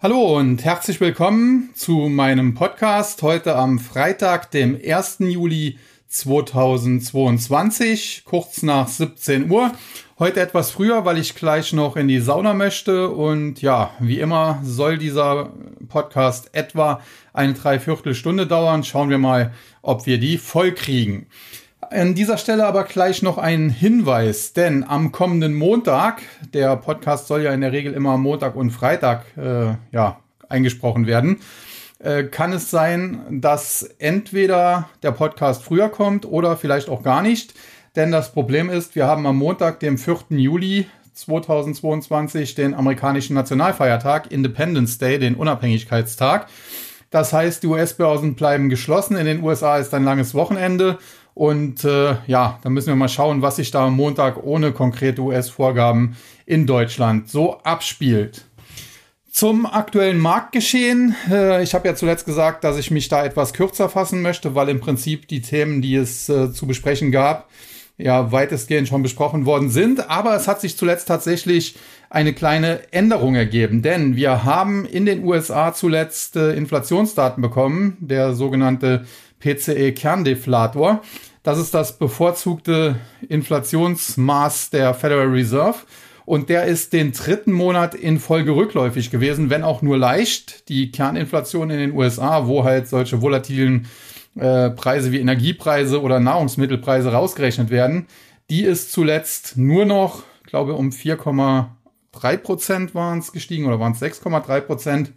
Hallo und herzlich willkommen zu meinem Podcast heute am Freitag, dem 1. Juli 2022, kurz nach 17 Uhr. Heute etwas früher, weil ich gleich noch in die Sauna möchte und ja, wie immer soll dieser Podcast etwa eine Dreiviertelstunde dauern. Schauen wir mal, ob wir die voll kriegen. An dieser Stelle aber gleich noch ein Hinweis, denn am kommenden Montag, der Podcast soll ja in der Regel immer Montag und Freitag äh, ja, eingesprochen werden, äh, kann es sein, dass entweder der Podcast früher kommt oder vielleicht auch gar nicht. Denn das Problem ist, wir haben am Montag, dem 4. Juli 2022, den amerikanischen Nationalfeiertag, Independence Day, den Unabhängigkeitstag. Das heißt, die US-Börsen bleiben geschlossen. In den USA ist ein langes Wochenende und äh, ja, da müssen wir mal schauen, was sich da am Montag ohne konkrete US-Vorgaben in Deutschland so abspielt. Zum aktuellen Marktgeschehen. Äh, ich habe ja zuletzt gesagt, dass ich mich da etwas kürzer fassen möchte, weil im Prinzip die Themen, die es äh, zu besprechen gab, ja weitestgehend schon besprochen worden sind. Aber es hat sich zuletzt tatsächlich eine kleine Änderung ergeben, denn wir haben in den USA zuletzt äh, Inflationsdaten bekommen, der sogenannte PCE-Kerndeflator. Das ist das bevorzugte Inflationsmaß der Federal Reserve. Und der ist den dritten Monat in Folge rückläufig gewesen, wenn auch nur leicht. Die Kerninflation in den USA, wo halt solche volatilen äh, Preise wie Energiepreise oder Nahrungsmittelpreise rausgerechnet werden, die ist zuletzt nur noch, glaube um 4,3 Prozent waren es gestiegen oder waren es 6,3 Prozent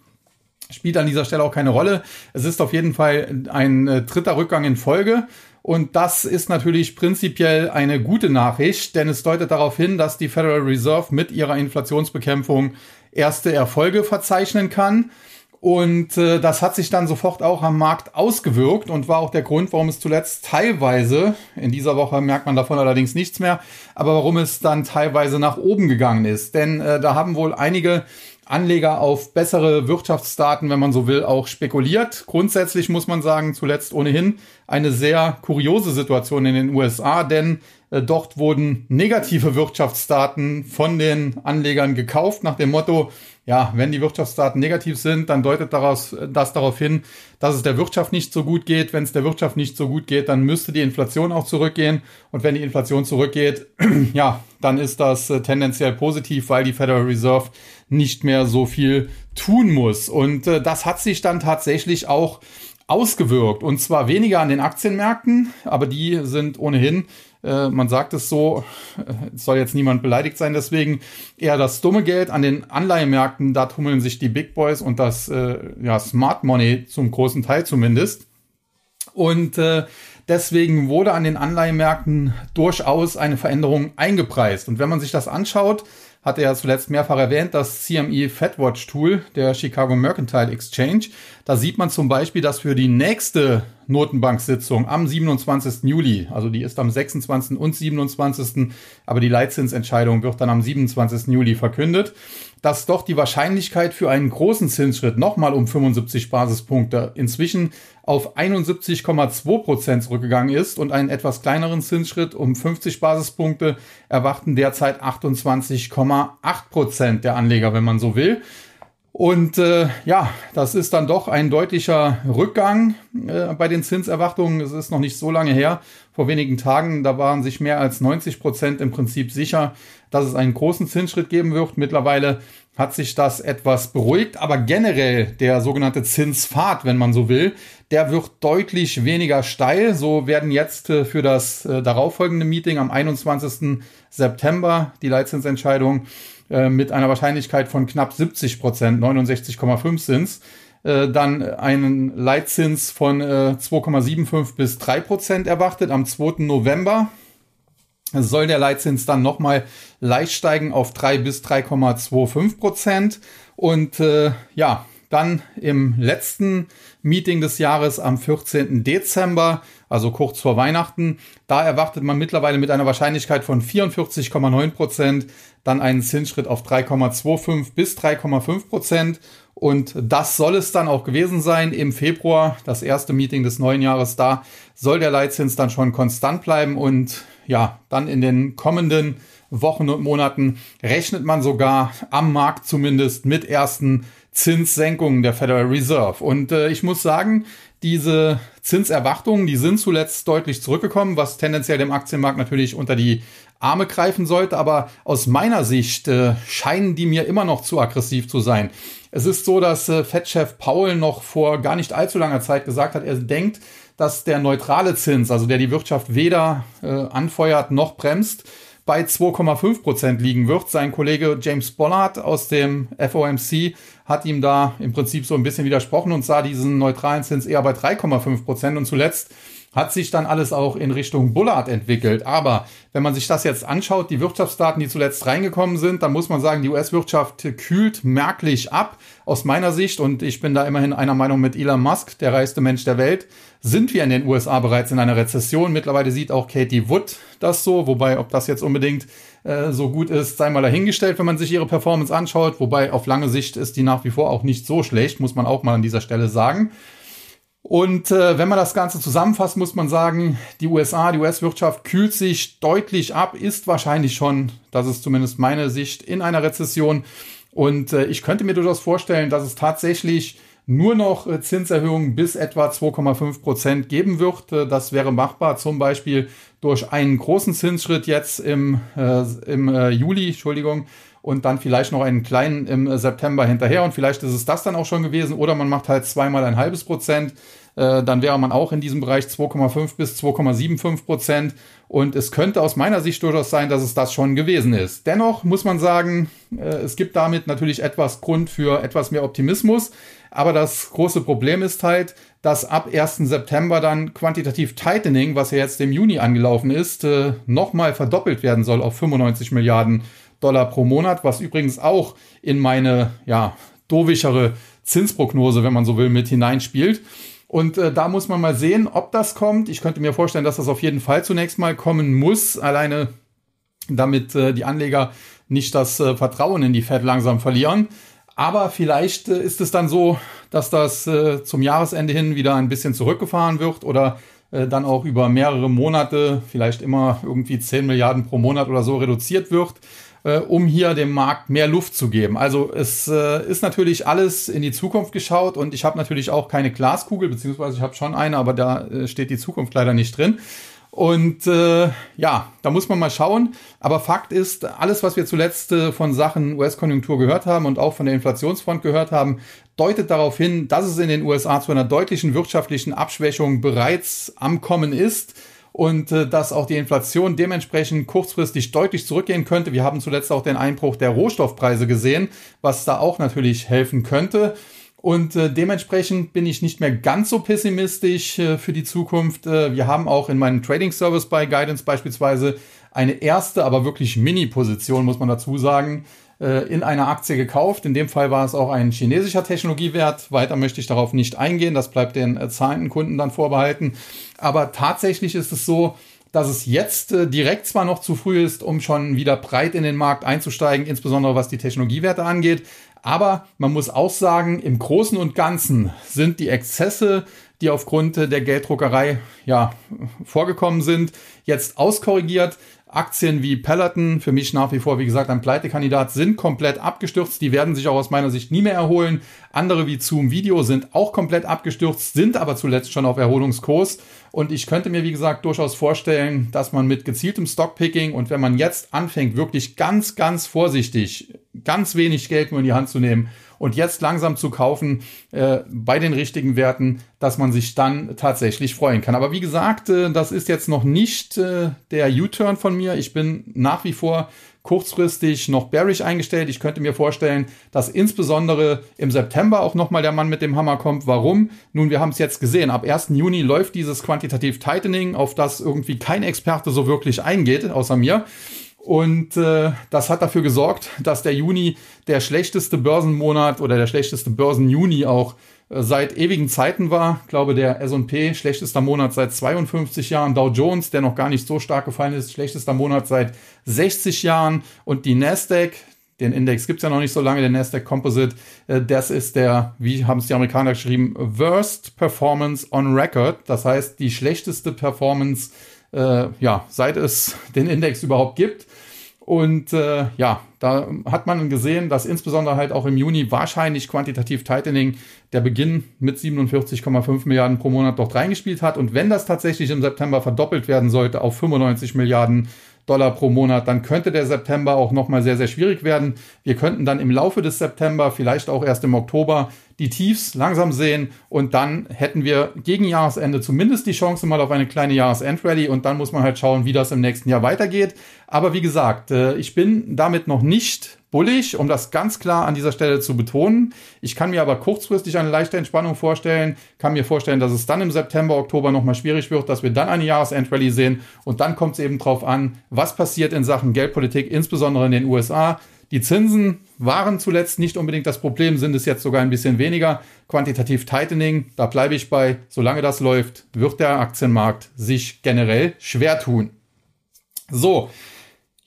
spielt an dieser Stelle auch keine Rolle. Es ist auf jeden Fall ein äh, dritter Rückgang in Folge. Und das ist natürlich prinzipiell eine gute Nachricht, denn es deutet darauf hin, dass die Federal Reserve mit ihrer Inflationsbekämpfung erste Erfolge verzeichnen kann. Und äh, das hat sich dann sofort auch am Markt ausgewirkt und war auch der Grund, warum es zuletzt teilweise, in dieser Woche merkt man davon allerdings nichts mehr, aber warum es dann teilweise nach oben gegangen ist. Denn äh, da haben wohl einige Anleger auf bessere Wirtschaftsdaten, wenn man so will, auch spekuliert. Grundsätzlich muss man sagen, zuletzt ohnehin eine sehr kuriose Situation in den USA, denn äh, dort wurden negative Wirtschaftsdaten von den Anlegern gekauft nach dem Motto, ja, wenn die Wirtschaftsdaten negativ sind, dann deutet daraus, das darauf hin, dass es der Wirtschaft nicht so gut geht. Wenn es der Wirtschaft nicht so gut geht, dann müsste die Inflation auch zurückgehen. Und wenn die Inflation zurückgeht, ja, dann ist das äh, tendenziell positiv, weil die Federal Reserve nicht mehr so viel tun muss. Und äh, das hat sich dann tatsächlich auch ausgewirkt. Und zwar weniger an den Aktienmärkten, aber die sind ohnehin äh, man sagt es so, äh, soll jetzt niemand beleidigt sein, deswegen eher das dumme Geld an den Anleihemärkten, da tummeln sich die Big Boys und das äh, ja, Smart Money zum großen Teil zumindest. Und äh, deswegen wurde an den Anleihemärkten durchaus eine Veränderung eingepreist. Und wenn man sich das anschaut, hat er zuletzt mehrfach erwähnt, das CME FedWatch Tool der Chicago Mercantile Exchange. Da sieht man zum Beispiel, dass für die nächste Notenbank-Sitzung am 27. Juli, also die ist am 26. und 27., aber die Leitzinsentscheidung wird dann am 27. Juli verkündet, dass doch die Wahrscheinlichkeit für einen großen Zinsschritt nochmal um 75 Basispunkte inzwischen auf 71,2 Prozent zurückgegangen ist und einen etwas kleineren Zinsschritt um 50 Basispunkte erwarten derzeit 28,8 Prozent der Anleger, wenn man so will. Und äh, ja, das ist dann doch ein deutlicher Rückgang äh, bei den Zinserwartungen. Es ist noch nicht so lange her. Vor wenigen Tagen, da waren sich mehr als 90 Prozent im Prinzip sicher, dass es einen großen Zinsschritt geben wird. Mittlerweile hat sich das etwas beruhigt, aber generell der sogenannte Zinspfad, wenn man so will, der wird deutlich weniger steil. So werden jetzt äh, für das äh, darauffolgende Meeting am 21. September die Leitzinsentscheidung äh, mit einer Wahrscheinlichkeit von knapp 70 Prozent, 69,5 sind äh, dann einen Leitzins von äh, 2,75 bis 3 Prozent erwartet. Am 2. November soll der Leitzins dann nochmal leicht steigen auf 3 bis 3,25 Prozent. Und äh, ja, dann im letzten Meeting des Jahres am 14. Dezember also kurz vor Weihnachten. Da erwartet man mittlerweile mit einer Wahrscheinlichkeit von 44,9 Prozent dann einen Zinsschritt auf 3,25 bis 3,5 Prozent. Und das soll es dann auch gewesen sein im Februar, das erste Meeting des neuen Jahres. Da soll der Leitzins dann schon konstant bleiben und ja, dann in den kommenden Wochen und Monaten rechnet man sogar am Markt zumindest mit ersten Zinssenkungen der Federal Reserve. Und äh, ich muss sagen, diese Zinserwartungen, die sind zuletzt deutlich zurückgekommen, was tendenziell dem Aktienmarkt natürlich unter die Arme greifen sollte. Aber aus meiner Sicht äh, scheinen die mir immer noch zu aggressiv zu sein. Es ist so, dass äh, Fed-Chef Paul noch vor gar nicht allzu langer Zeit gesagt hat, er denkt, dass der neutrale Zins, also der die Wirtschaft weder äh, anfeuert noch bremst, bei 2,5 Prozent liegen wird. Sein Kollege James Bollard aus dem FOMC hat ihm da im Prinzip so ein bisschen widersprochen und sah diesen neutralen Zins eher bei 3,5 Prozent. Und zuletzt hat sich dann alles auch in Richtung Bullard entwickelt. Aber wenn man sich das jetzt anschaut, die Wirtschaftsdaten, die zuletzt reingekommen sind, dann muss man sagen, die US-Wirtschaft kühlt merklich ab. Aus meiner Sicht, und ich bin da immerhin einer Meinung mit Elon Musk, der reichste Mensch der Welt, sind wir in den USA bereits in einer Rezession. Mittlerweile sieht auch Katie Wood das so, wobei, ob das jetzt unbedingt äh, so gut ist, sei mal dahingestellt, wenn man sich ihre Performance anschaut. Wobei auf lange Sicht ist die nach wie vor auch nicht so schlecht, muss man auch mal an dieser Stelle sagen. Und äh, wenn man das Ganze zusammenfasst, muss man sagen, die USA, die US-Wirtschaft kühlt sich deutlich ab, ist wahrscheinlich schon, das ist zumindest meine Sicht, in einer Rezession. Und äh, ich könnte mir durchaus vorstellen, dass es tatsächlich nur noch äh, Zinserhöhungen bis etwa 2,5 Prozent geben wird. Äh, das wäre machbar, zum Beispiel durch einen großen Zinsschritt jetzt im, äh, im äh, Juli, Entschuldigung, und dann vielleicht noch einen kleinen im September hinterher. Und vielleicht ist es das dann auch schon gewesen. Oder man macht halt zweimal ein halbes Prozent, äh, dann wäre man auch in diesem Bereich 2,5 bis 2,75 Prozent und es könnte aus meiner Sicht durchaus sein, dass es das schon gewesen ist. Dennoch muss man sagen, äh, es gibt damit natürlich etwas Grund für etwas mehr Optimismus, aber das große Problem ist halt, dass ab 1. September dann quantitativ Tightening, was ja jetzt im Juni angelaufen ist, äh, nochmal verdoppelt werden soll auf 95 Milliarden Dollar pro Monat, was übrigens auch in meine, ja, dovischere Zinsprognose, wenn man so will, mit hineinspielt. Und äh, da muss man mal sehen, ob das kommt. Ich könnte mir vorstellen, dass das auf jeden Fall zunächst mal kommen muss, alleine damit äh, die Anleger nicht das äh, Vertrauen in die Fed langsam verlieren. Aber vielleicht äh, ist es dann so, dass das äh, zum Jahresende hin wieder ein bisschen zurückgefahren wird oder äh, dann auch über mehrere Monate, vielleicht immer irgendwie 10 Milliarden pro Monat oder so reduziert wird äh, um hier dem Markt mehr Luft zu geben. Also es äh, ist natürlich alles in die Zukunft geschaut und ich habe natürlich auch keine Glaskugel, beziehungsweise ich habe schon eine, aber da äh, steht die Zukunft leider nicht drin. Und äh, ja, da muss man mal schauen. Aber Fakt ist, alles, was wir zuletzt äh, von Sachen US-Konjunktur gehört haben und auch von der Inflationsfront gehört haben, deutet darauf hin, dass es in den USA zu einer deutlichen wirtschaftlichen Abschwächung bereits am Kommen ist und äh, dass auch die Inflation dementsprechend kurzfristig deutlich zurückgehen könnte. Wir haben zuletzt auch den Einbruch der Rohstoffpreise gesehen, was da auch natürlich helfen könnte. Und äh, dementsprechend bin ich nicht mehr ganz so pessimistisch äh, für die Zukunft. Äh, wir haben auch in meinem Trading Service bei Guidance beispielsweise eine erste, aber wirklich Mini-Position, muss man dazu sagen, äh, in einer Aktie gekauft. In dem Fall war es auch ein chinesischer Technologiewert. Weiter möchte ich darauf nicht eingehen. Das bleibt den äh, zahlenden Kunden dann vorbehalten. Aber tatsächlich ist es so, dass es jetzt äh, direkt zwar noch zu früh ist, um schon wieder breit in den Markt einzusteigen, insbesondere was die Technologiewerte angeht. Aber man muss auch sagen, im Großen und Ganzen sind die Exzesse, die aufgrund der Gelddruckerei ja vorgekommen sind, jetzt auskorrigiert. Aktien wie Peloton, für mich nach wie vor, wie gesagt, ein Pleitekandidat, sind komplett abgestürzt. Die werden sich auch aus meiner Sicht nie mehr erholen. Andere wie Zoom Video sind auch komplett abgestürzt, sind aber zuletzt schon auf Erholungskurs. Und ich könnte mir, wie gesagt, durchaus vorstellen, dass man mit gezieltem Stockpicking und wenn man jetzt anfängt, wirklich ganz, ganz vorsichtig, ganz wenig Geld nur in die Hand zu nehmen und jetzt langsam zu kaufen äh, bei den richtigen Werten, dass man sich dann tatsächlich freuen kann. Aber wie gesagt, äh, das ist jetzt noch nicht äh, der U-Turn von mir. Ich bin nach wie vor kurzfristig noch bearish eingestellt. Ich könnte mir vorstellen, dass insbesondere im September auch nochmal der Mann mit dem Hammer kommt. Warum? Nun, wir haben es jetzt gesehen. Ab 1. Juni läuft dieses Quantitativ Tightening, auf das irgendwie kein Experte so wirklich eingeht, außer mir. Und äh, das hat dafür gesorgt, dass der Juni der schlechteste Börsenmonat oder der schlechteste Börsenjuni auch äh, seit ewigen Zeiten war. Ich glaube, der S&P schlechtester Monat seit 52 Jahren. Dow Jones, der noch gar nicht so stark gefallen ist, schlechtester Monat seit 60 Jahren. Und die Nasdaq, den Index gibt's ja noch nicht so lange, der Nasdaq Composite, äh, das ist der, wie haben es die Amerikaner geschrieben, Worst Performance on Record. Das heißt, die schlechteste Performance, äh, ja, seit es den Index überhaupt gibt. Und äh, ja, da hat man gesehen, dass insbesondere halt auch im Juni wahrscheinlich quantitativ Tightening der Beginn mit 47,5 Milliarden pro Monat dort reingespielt hat. Und wenn das tatsächlich im September verdoppelt werden sollte auf 95 Milliarden Dollar pro Monat, dann könnte der September auch nochmal sehr, sehr schwierig werden. Wir könnten dann im Laufe des September, vielleicht auch erst im Oktober, die Tiefs langsam sehen und dann hätten wir gegen Jahresende zumindest die Chance mal auf eine kleine Jahresendrallye und dann muss man halt schauen, wie das im nächsten Jahr weitergeht. Aber wie gesagt, äh, ich bin damit noch nicht bullig, um das ganz klar an dieser Stelle zu betonen. Ich kann mir aber kurzfristig eine leichte Entspannung vorstellen, kann mir vorstellen, dass es dann im September, Oktober nochmal schwierig wird, dass wir dann eine Jahresendrallye sehen und dann kommt es eben drauf an, was passiert in Sachen Geldpolitik, insbesondere in den USA. Die Zinsen waren zuletzt nicht unbedingt das Problem, sind es jetzt sogar ein bisschen weniger. Quantitativ Tightening, da bleibe ich bei, solange das läuft, wird der Aktienmarkt sich generell schwer tun. So,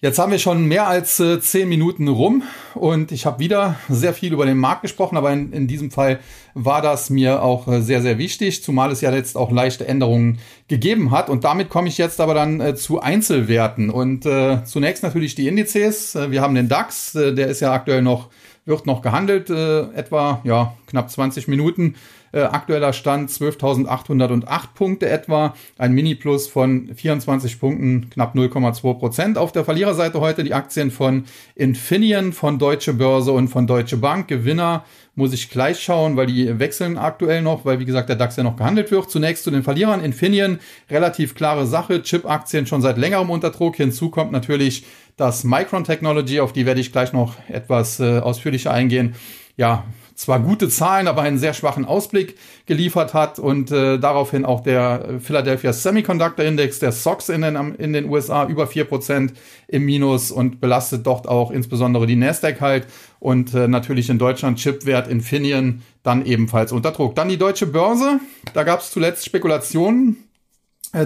Jetzt haben wir schon mehr als äh, zehn Minuten rum und ich habe wieder sehr viel über den Markt gesprochen, aber in, in diesem Fall war das mir auch äh, sehr, sehr wichtig, zumal es ja jetzt auch leichte Änderungen gegeben hat. Und damit komme ich jetzt aber dann äh, zu Einzelwerten. Und äh, zunächst natürlich die Indizes. Äh, wir haben den DAX, äh, der ist ja aktuell noch, wird noch gehandelt, etwa ja, knapp 20 Minuten. Äh, aktueller Stand 12.808 Punkte etwa. Ein Mini-Plus von 24 Punkten, knapp 0,2 Prozent. Auf der Verliererseite heute die Aktien von Infineon, von Deutsche Börse und von Deutsche Bank. Gewinner muss ich gleich schauen, weil die wechseln aktuell noch, weil wie gesagt der DAX ja noch gehandelt wird. Zunächst zu den Verlierern. Infineon, relativ klare Sache. Chip-Aktien schon seit längerem unter Druck. Hinzu kommt natürlich das Micron Technology, auf die werde ich gleich noch etwas äh, ausführlicher eingehen. Ja, zwar gute Zahlen, aber einen sehr schwachen Ausblick geliefert hat und äh, daraufhin auch der Philadelphia Semiconductor Index, der SOX in den, in den USA über vier Prozent im Minus und belastet dort auch insbesondere die Nasdaq halt und äh, natürlich in Deutschland Chipwert Infineon dann ebenfalls unter Druck. Dann die deutsche Börse, da gab es zuletzt Spekulationen, äh,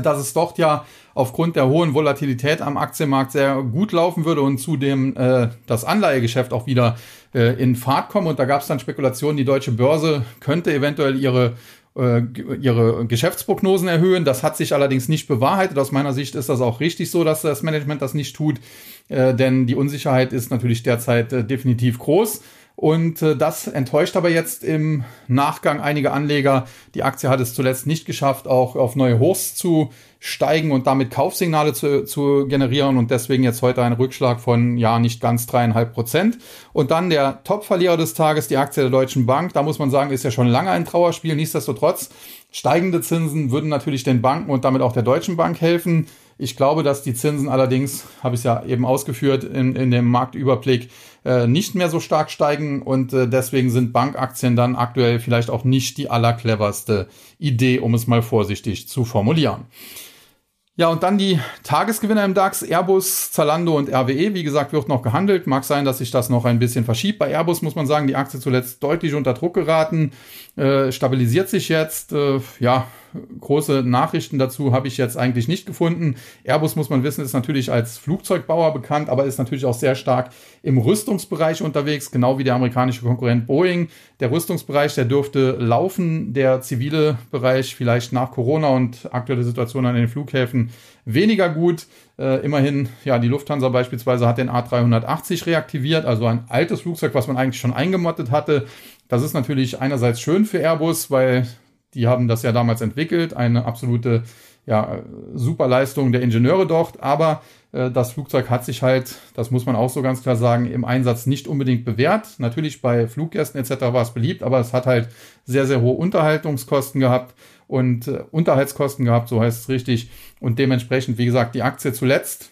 dass es dort ja aufgrund der hohen Volatilität am Aktienmarkt sehr gut laufen würde und zudem äh, das Anleihegeschäft auch wieder äh, in Fahrt kommen. Und da gab es dann Spekulationen, die deutsche Börse könnte eventuell ihre äh, ihre Geschäftsprognosen erhöhen. Das hat sich allerdings nicht bewahrheitet. Aus meiner Sicht ist das auch richtig so, dass das Management das nicht tut, äh, denn die Unsicherheit ist natürlich derzeit äh, definitiv groß. Und äh, das enttäuscht aber jetzt im Nachgang einige Anleger. Die Aktie hat es zuletzt nicht geschafft, auch auf neue Hochs zu steigen und damit Kaufsignale zu, zu generieren und deswegen jetzt heute ein Rückschlag von ja nicht ganz dreieinhalb Prozent. Und dann der Top-Verlierer des Tages, die Aktie der Deutschen Bank. Da muss man sagen, ist ja schon lange ein Trauerspiel. Nichtsdestotrotz, steigende Zinsen würden natürlich den Banken und damit auch der Deutschen Bank helfen. Ich glaube, dass die Zinsen allerdings, habe ich ja eben ausgeführt in, in dem Marktüberblick, äh, nicht mehr so stark steigen und äh, deswegen sind Bankaktien dann aktuell vielleicht auch nicht die allercleverste Idee, um es mal vorsichtig zu formulieren. Ja, und dann die Tagesgewinner im DAX, Airbus, Zalando und RWE. Wie gesagt, wird noch gehandelt. Mag sein, dass sich das noch ein bisschen verschiebt. Bei Airbus muss man sagen, die Aktie zuletzt deutlich unter Druck geraten, äh, stabilisiert sich jetzt. Äh, ja, große Nachrichten dazu habe ich jetzt eigentlich nicht gefunden. Airbus, muss man wissen, ist natürlich als Flugzeugbauer bekannt, aber ist natürlich auch sehr stark im Rüstungsbereich unterwegs, genau wie der amerikanische Konkurrent Boeing. Der Rüstungsbereich, der dürfte laufen, der zivile Bereich vielleicht nach Corona und aktuelle Situation an den Flughäfen weniger gut. Äh, immerhin, ja, die Lufthansa beispielsweise hat den A380 reaktiviert, also ein altes Flugzeug, was man eigentlich schon eingemottet hatte. Das ist natürlich einerseits schön für Airbus, weil die haben das ja damals entwickelt, eine absolute ja, super Leistung der Ingenieure dort, aber äh, das Flugzeug hat sich halt, das muss man auch so ganz klar sagen, im Einsatz nicht unbedingt bewährt. Natürlich bei Fluggästen etc. war es beliebt, aber es hat halt sehr, sehr hohe Unterhaltungskosten gehabt und äh, Unterhaltskosten gehabt, so heißt es richtig. Und dementsprechend, wie gesagt, die Aktie zuletzt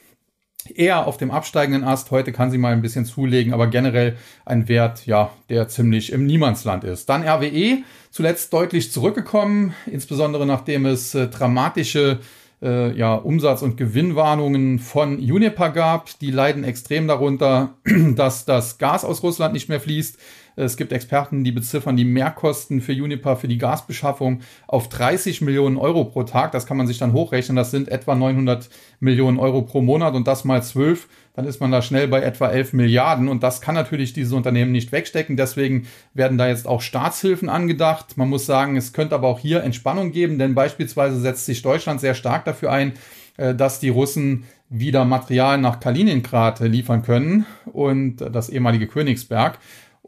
eher auf dem absteigenden Ast. Heute kann sie mal ein bisschen zulegen, aber generell ein Wert, ja, der ziemlich im Niemandsland ist. Dann RWE, zuletzt deutlich zurückgekommen, insbesondere nachdem es äh, dramatische äh, ja, Umsatz- und Gewinnwarnungen von Uniper gab. Die leiden extrem darunter, dass das Gas aus Russland nicht mehr fließt. Es gibt Experten, die beziffern die Mehrkosten für Uniper für die Gasbeschaffung auf 30 Millionen Euro pro Tag. Das kann man sich dann hochrechnen. Das sind etwa 900 Millionen Euro pro Monat und das mal 12. Dann ist man da schnell bei etwa 11 Milliarden und das kann natürlich diese Unternehmen nicht wegstecken. Deswegen werden da jetzt auch Staatshilfen angedacht. Man muss sagen, es könnte aber auch hier Entspannung geben, denn beispielsweise setzt sich Deutschland sehr stark dafür ein, äh, dass die Russen wieder Material nach Kaliningrad liefern können und das ehemalige Königsberg.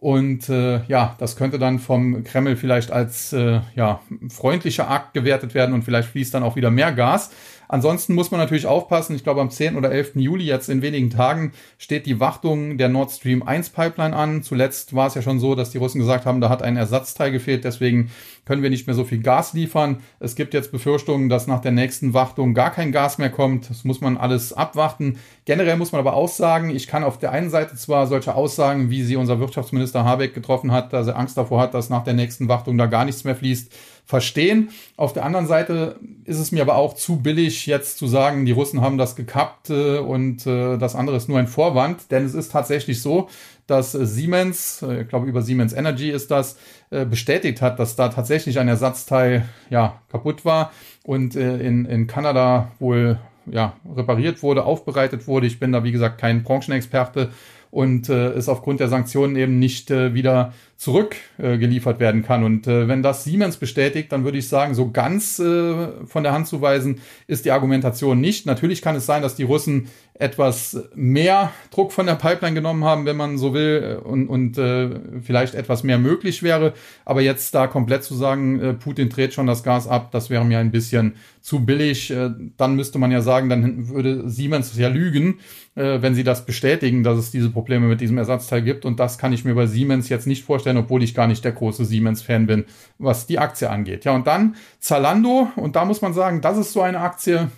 Und äh, ja, das könnte dann vom Kreml vielleicht als äh, ja, freundlicher Akt gewertet werden und vielleicht fließt dann auch wieder mehr Gas. Ansonsten muss man natürlich aufpassen. Ich glaube, am 10. oder 11. Juli, jetzt in wenigen Tagen, steht die Wartung der Nord Stream 1 Pipeline an. Zuletzt war es ja schon so, dass die Russen gesagt haben, da hat ein Ersatzteil gefehlt. Deswegen können wir nicht mehr so viel Gas liefern. Es gibt jetzt Befürchtungen, dass nach der nächsten Wartung gar kein Gas mehr kommt. Das muss man alles abwarten. Generell muss man aber auch sagen, ich kann auf der einen Seite zwar solche Aussagen, wie sie unser Wirtschaftsminister Habeck getroffen hat, dass er Angst davor hat, dass nach der nächsten Wartung da gar nichts mehr fließt, verstehen. Auf der anderen Seite ist es mir aber auch zu billig, jetzt zu sagen, die Russen haben das gekappt äh, und äh, das andere ist nur ein Vorwand, denn es ist tatsächlich so, dass äh, Siemens, ich glaube über Siemens Energy ist das, bestätigt hat, dass da tatsächlich ein Ersatzteil ja kaputt war und in, in Kanada wohl ja repariert wurde, aufbereitet wurde. Ich bin da wie gesagt kein Branchenexperte und äh, es aufgrund der Sanktionen eben nicht äh, wieder zurückgeliefert äh, werden kann. Und äh, wenn das Siemens bestätigt, dann würde ich sagen, so ganz äh, von der Hand zu weisen ist die Argumentation nicht. Natürlich kann es sein, dass die Russen etwas mehr Druck von der Pipeline genommen haben, wenn man so will, äh, und, und äh, vielleicht etwas mehr möglich wäre. Aber jetzt da komplett zu sagen, äh, Putin dreht schon das Gas ab, das wäre mir ein bisschen zu billig. Äh, dann müsste man ja sagen, dann würde Siemens ja lügen, äh, wenn sie das bestätigen, dass es diese Probleme mit diesem Ersatzteil gibt. Und das kann ich mir bei Siemens jetzt nicht vorstellen, obwohl ich gar nicht der große Siemens-Fan bin, was die Aktie angeht. Ja, und dann Zalando. Und da muss man sagen, das ist so eine Aktie,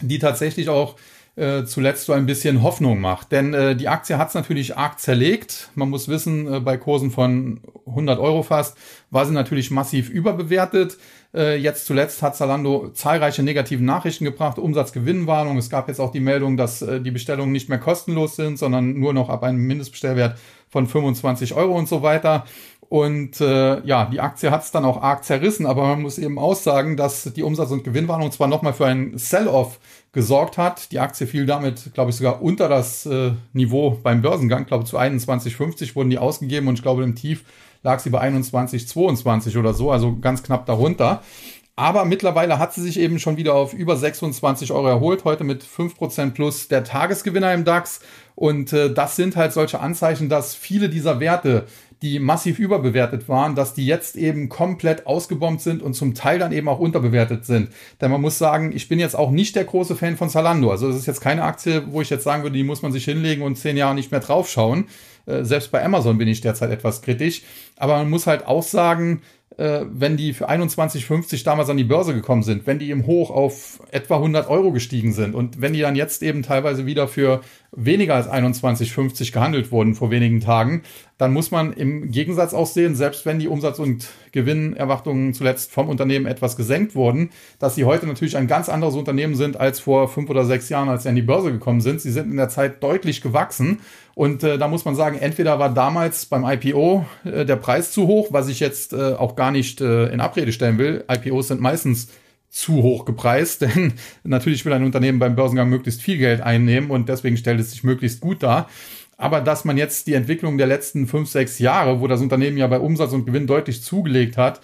die tatsächlich auch äh, zuletzt so ein bisschen Hoffnung macht. Denn äh, die Aktie hat es natürlich arg zerlegt. Man muss wissen, äh, bei Kursen von 100 Euro fast war sie natürlich massiv überbewertet. Äh, jetzt zuletzt hat Zalando zahlreiche negative Nachrichten gebracht, Umsatzgewinnwarnung. Es gab jetzt auch die Meldung, dass äh, die Bestellungen nicht mehr kostenlos sind, sondern nur noch ab einem Mindestbestellwert von 25 Euro und so weiter. Und äh, ja, die Aktie hat es dann auch arg zerrissen, aber man muss eben aussagen, dass die Umsatz- und Gewinnwarnung zwar nochmal für einen Sell-off gesorgt hat. Die Aktie fiel damit, glaube ich, sogar unter das äh, Niveau beim Börsengang. Ich glaube, zu 21,50 wurden die ausgegeben und ich glaube, im Tief lag sie bei 21,22 oder so, also ganz knapp darunter. Aber mittlerweile hat sie sich eben schon wieder auf über 26 Euro erholt, heute mit 5% plus der Tagesgewinner im DAX. Und äh, das sind halt solche Anzeichen, dass viele dieser Werte die massiv überbewertet waren, dass die jetzt eben komplett ausgebombt sind und zum Teil dann eben auch unterbewertet sind. Denn man muss sagen, ich bin jetzt auch nicht der große Fan von Zalando. Also es ist jetzt keine Aktie, wo ich jetzt sagen würde, die muss man sich hinlegen und zehn Jahre nicht mehr draufschauen. Äh, selbst bei Amazon bin ich derzeit etwas kritisch. Aber man muss halt auch sagen, äh, wenn die für 21,50 damals an die Börse gekommen sind, wenn die im Hoch auf etwa 100 Euro gestiegen sind und wenn die dann jetzt eben teilweise wieder für weniger als 21,50 gehandelt wurden vor wenigen Tagen, dann muss man im Gegensatz auch sehen, selbst wenn die Umsatz- und Gewinnerwartungen zuletzt vom Unternehmen etwas gesenkt wurden, dass sie heute natürlich ein ganz anderes Unternehmen sind als vor fünf oder sechs Jahren, als sie an die Börse gekommen sind. Sie sind in der Zeit deutlich gewachsen und äh, da muss man sagen, entweder war damals beim IPO äh, der Preis zu hoch, was ich jetzt äh, auch gar nicht äh, in Abrede stellen will. IPOs sind meistens zu hoch gepreist, denn natürlich will ein Unternehmen beim Börsengang möglichst viel Geld einnehmen und deswegen stellt es sich möglichst gut dar. Aber dass man jetzt die Entwicklung der letzten fünf, sechs Jahre, wo das Unternehmen ja bei Umsatz und Gewinn deutlich zugelegt hat,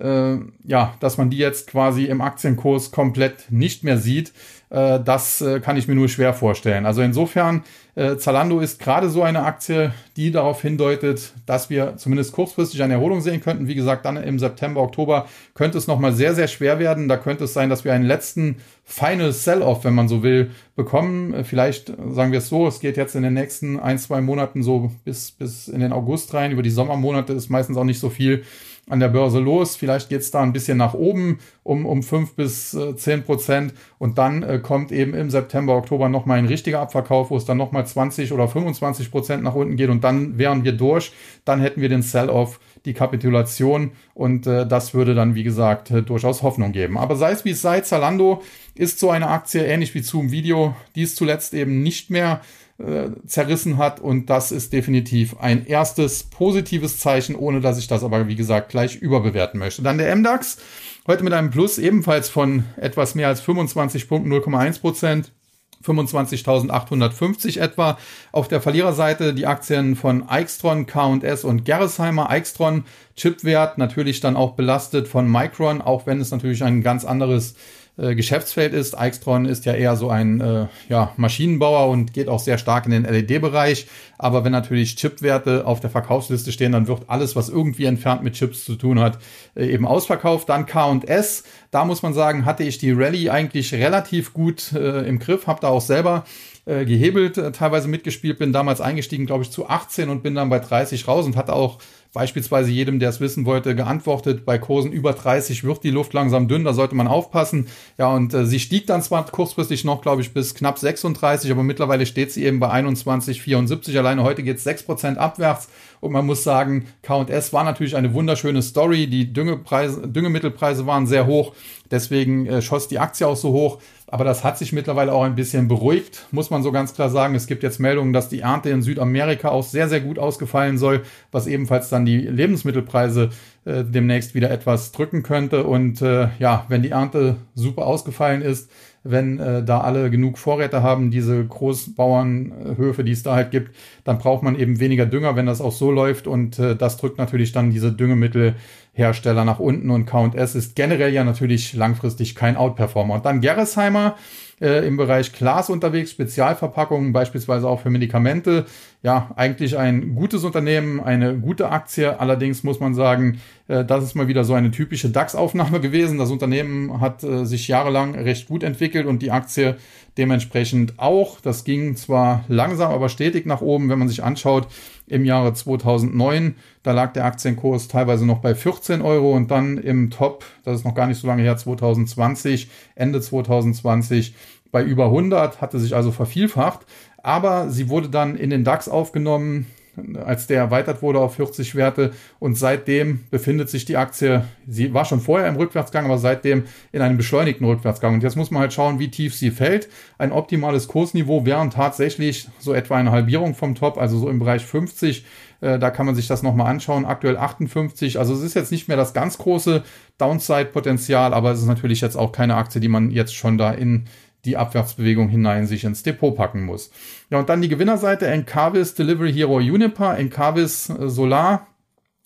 äh, ja, dass man die jetzt quasi im Aktienkurs komplett nicht mehr sieht, äh, das äh, kann ich mir nur schwer vorstellen. Also insofern, äh, Zalando ist gerade so eine Aktie, die darauf hindeutet, dass wir zumindest kurzfristig eine Erholung sehen könnten. Wie gesagt, dann im September, Oktober könnte es nochmal sehr, sehr schwer werden. Da könnte es sein, dass wir einen letzten Final Sell-Off, wenn man so will, bekommen. Äh, vielleicht sagen wir es so, es geht jetzt in den nächsten ein, zwei Monaten so bis, bis in den August rein. Über die Sommermonate ist meistens auch nicht so viel an der Börse los. Vielleicht geht es da ein bisschen nach oben um, um fünf bis äh, zehn Prozent. Und dann äh, kommt eben im September, Oktober nochmal ein richtiger Abverkauf, wo es dann nochmal 20 oder 25 Prozent nach unten geht. Und dann wären wir durch. Dann hätten wir den Sell-off, die Kapitulation. Und äh, das würde dann, wie gesagt, äh, durchaus Hoffnung geben. Aber sei es wie es sei, Zalando ist so eine Aktie, ähnlich wie Zoom Video, die ist zuletzt eben nicht mehr äh, zerrissen hat. Und das ist definitiv ein erstes positives Zeichen, ohne dass ich das aber, wie gesagt, gleich überbewerten möchte. Dann der MDAX, heute mit einem Plus ebenfalls von etwas mehr als 25 Punkten, 0,1 Prozent. 25.850 etwa. Auf der Verliererseite die Aktien von Eichstron, K&S und Gerresheimer. Eichstron Chipwert natürlich dann auch belastet von Micron, auch wenn es natürlich ein ganz anderes äh, Geschäftsfeld ist. Eichstron ist ja eher so ein äh, ja, Maschinenbauer und geht auch sehr stark in den LED-Bereich. Aber wenn natürlich Chipwerte auf der Verkaufsliste stehen, dann wird alles, was irgendwie entfernt mit Chips zu tun hat, äh, eben ausverkauft. Dann K&S, da muss man sagen, hatte ich die Rallye eigentlich relativ gut äh, im Griff, habe da auch selber äh, gehebelt, äh, teilweise mitgespielt, bin damals eingestiegen, glaube ich, zu 18 und bin dann bei 30 raus und hatte auch beispielsweise jedem, der es wissen wollte, geantwortet, bei Kursen über 30 wird die Luft langsam dünn, da sollte man aufpassen. Ja, und äh, sie stieg dann zwar kurzfristig noch, glaube ich, bis knapp 36, aber mittlerweile steht sie eben bei 21,74. Alleine heute geht es 6% abwärts. Und man muss sagen, K&S war natürlich eine wunderschöne Story. Die Düngepreise, Düngemittelpreise waren sehr hoch. Deswegen äh, schoss die Aktie auch so hoch. Aber das hat sich mittlerweile auch ein bisschen beruhigt, muss man so ganz klar sagen. Es gibt jetzt Meldungen, dass die Ernte in Südamerika auch sehr, sehr gut ausgefallen soll, was ebenfalls dann die Lebensmittelpreise äh, demnächst wieder etwas drücken könnte. Und äh, ja, wenn die Ernte super ausgefallen ist, wenn äh, da alle genug Vorräte haben, diese Großbauernhöfe, die es da halt gibt, dann braucht man eben weniger Dünger, wenn das auch so läuft. Und äh, das drückt natürlich dann diese Düngemittelhersteller nach unten. Und Count-S ist generell ja natürlich langfristig kein Outperformer. Und dann Gerresheimer äh, im Bereich Glas unterwegs, Spezialverpackungen, beispielsweise auch für Medikamente. Ja, eigentlich ein gutes Unternehmen, eine gute Aktie. Allerdings muss man sagen, äh, das ist mal wieder so eine typische DAX-Aufnahme gewesen. Das Unternehmen hat äh, sich jahrelang recht gut entwickelt und die Aktie dementsprechend auch. Das ging zwar langsam, aber stetig nach oben, wenn man sich anschaut. Im Jahre 2009, da lag der Aktienkurs teilweise noch bei 14 Euro und dann im Top, das ist noch gar nicht so lange her, 2020, Ende 2020 bei über 100, hatte sich also vervielfacht. Aber sie wurde dann in den DAX aufgenommen, als der erweitert wurde auf 40 Werte. Und seitdem befindet sich die Aktie, sie war schon vorher im Rückwärtsgang, aber seitdem in einem beschleunigten Rückwärtsgang. Und jetzt muss man halt schauen, wie tief sie fällt. Ein optimales Kursniveau wären tatsächlich so etwa eine Halbierung vom Top, also so im Bereich 50. Äh, da kann man sich das nochmal anschauen. Aktuell 58. Also es ist jetzt nicht mehr das ganz große Downside-Potenzial, aber es ist natürlich jetzt auch keine Aktie, die man jetzt schon da in die Abwärtsbewegung hinein sich ins Depot packen muss. Ja, und dann die Gewinnerseite Encarvis Delivery Hero Uniper, Encarvis äh, Solar.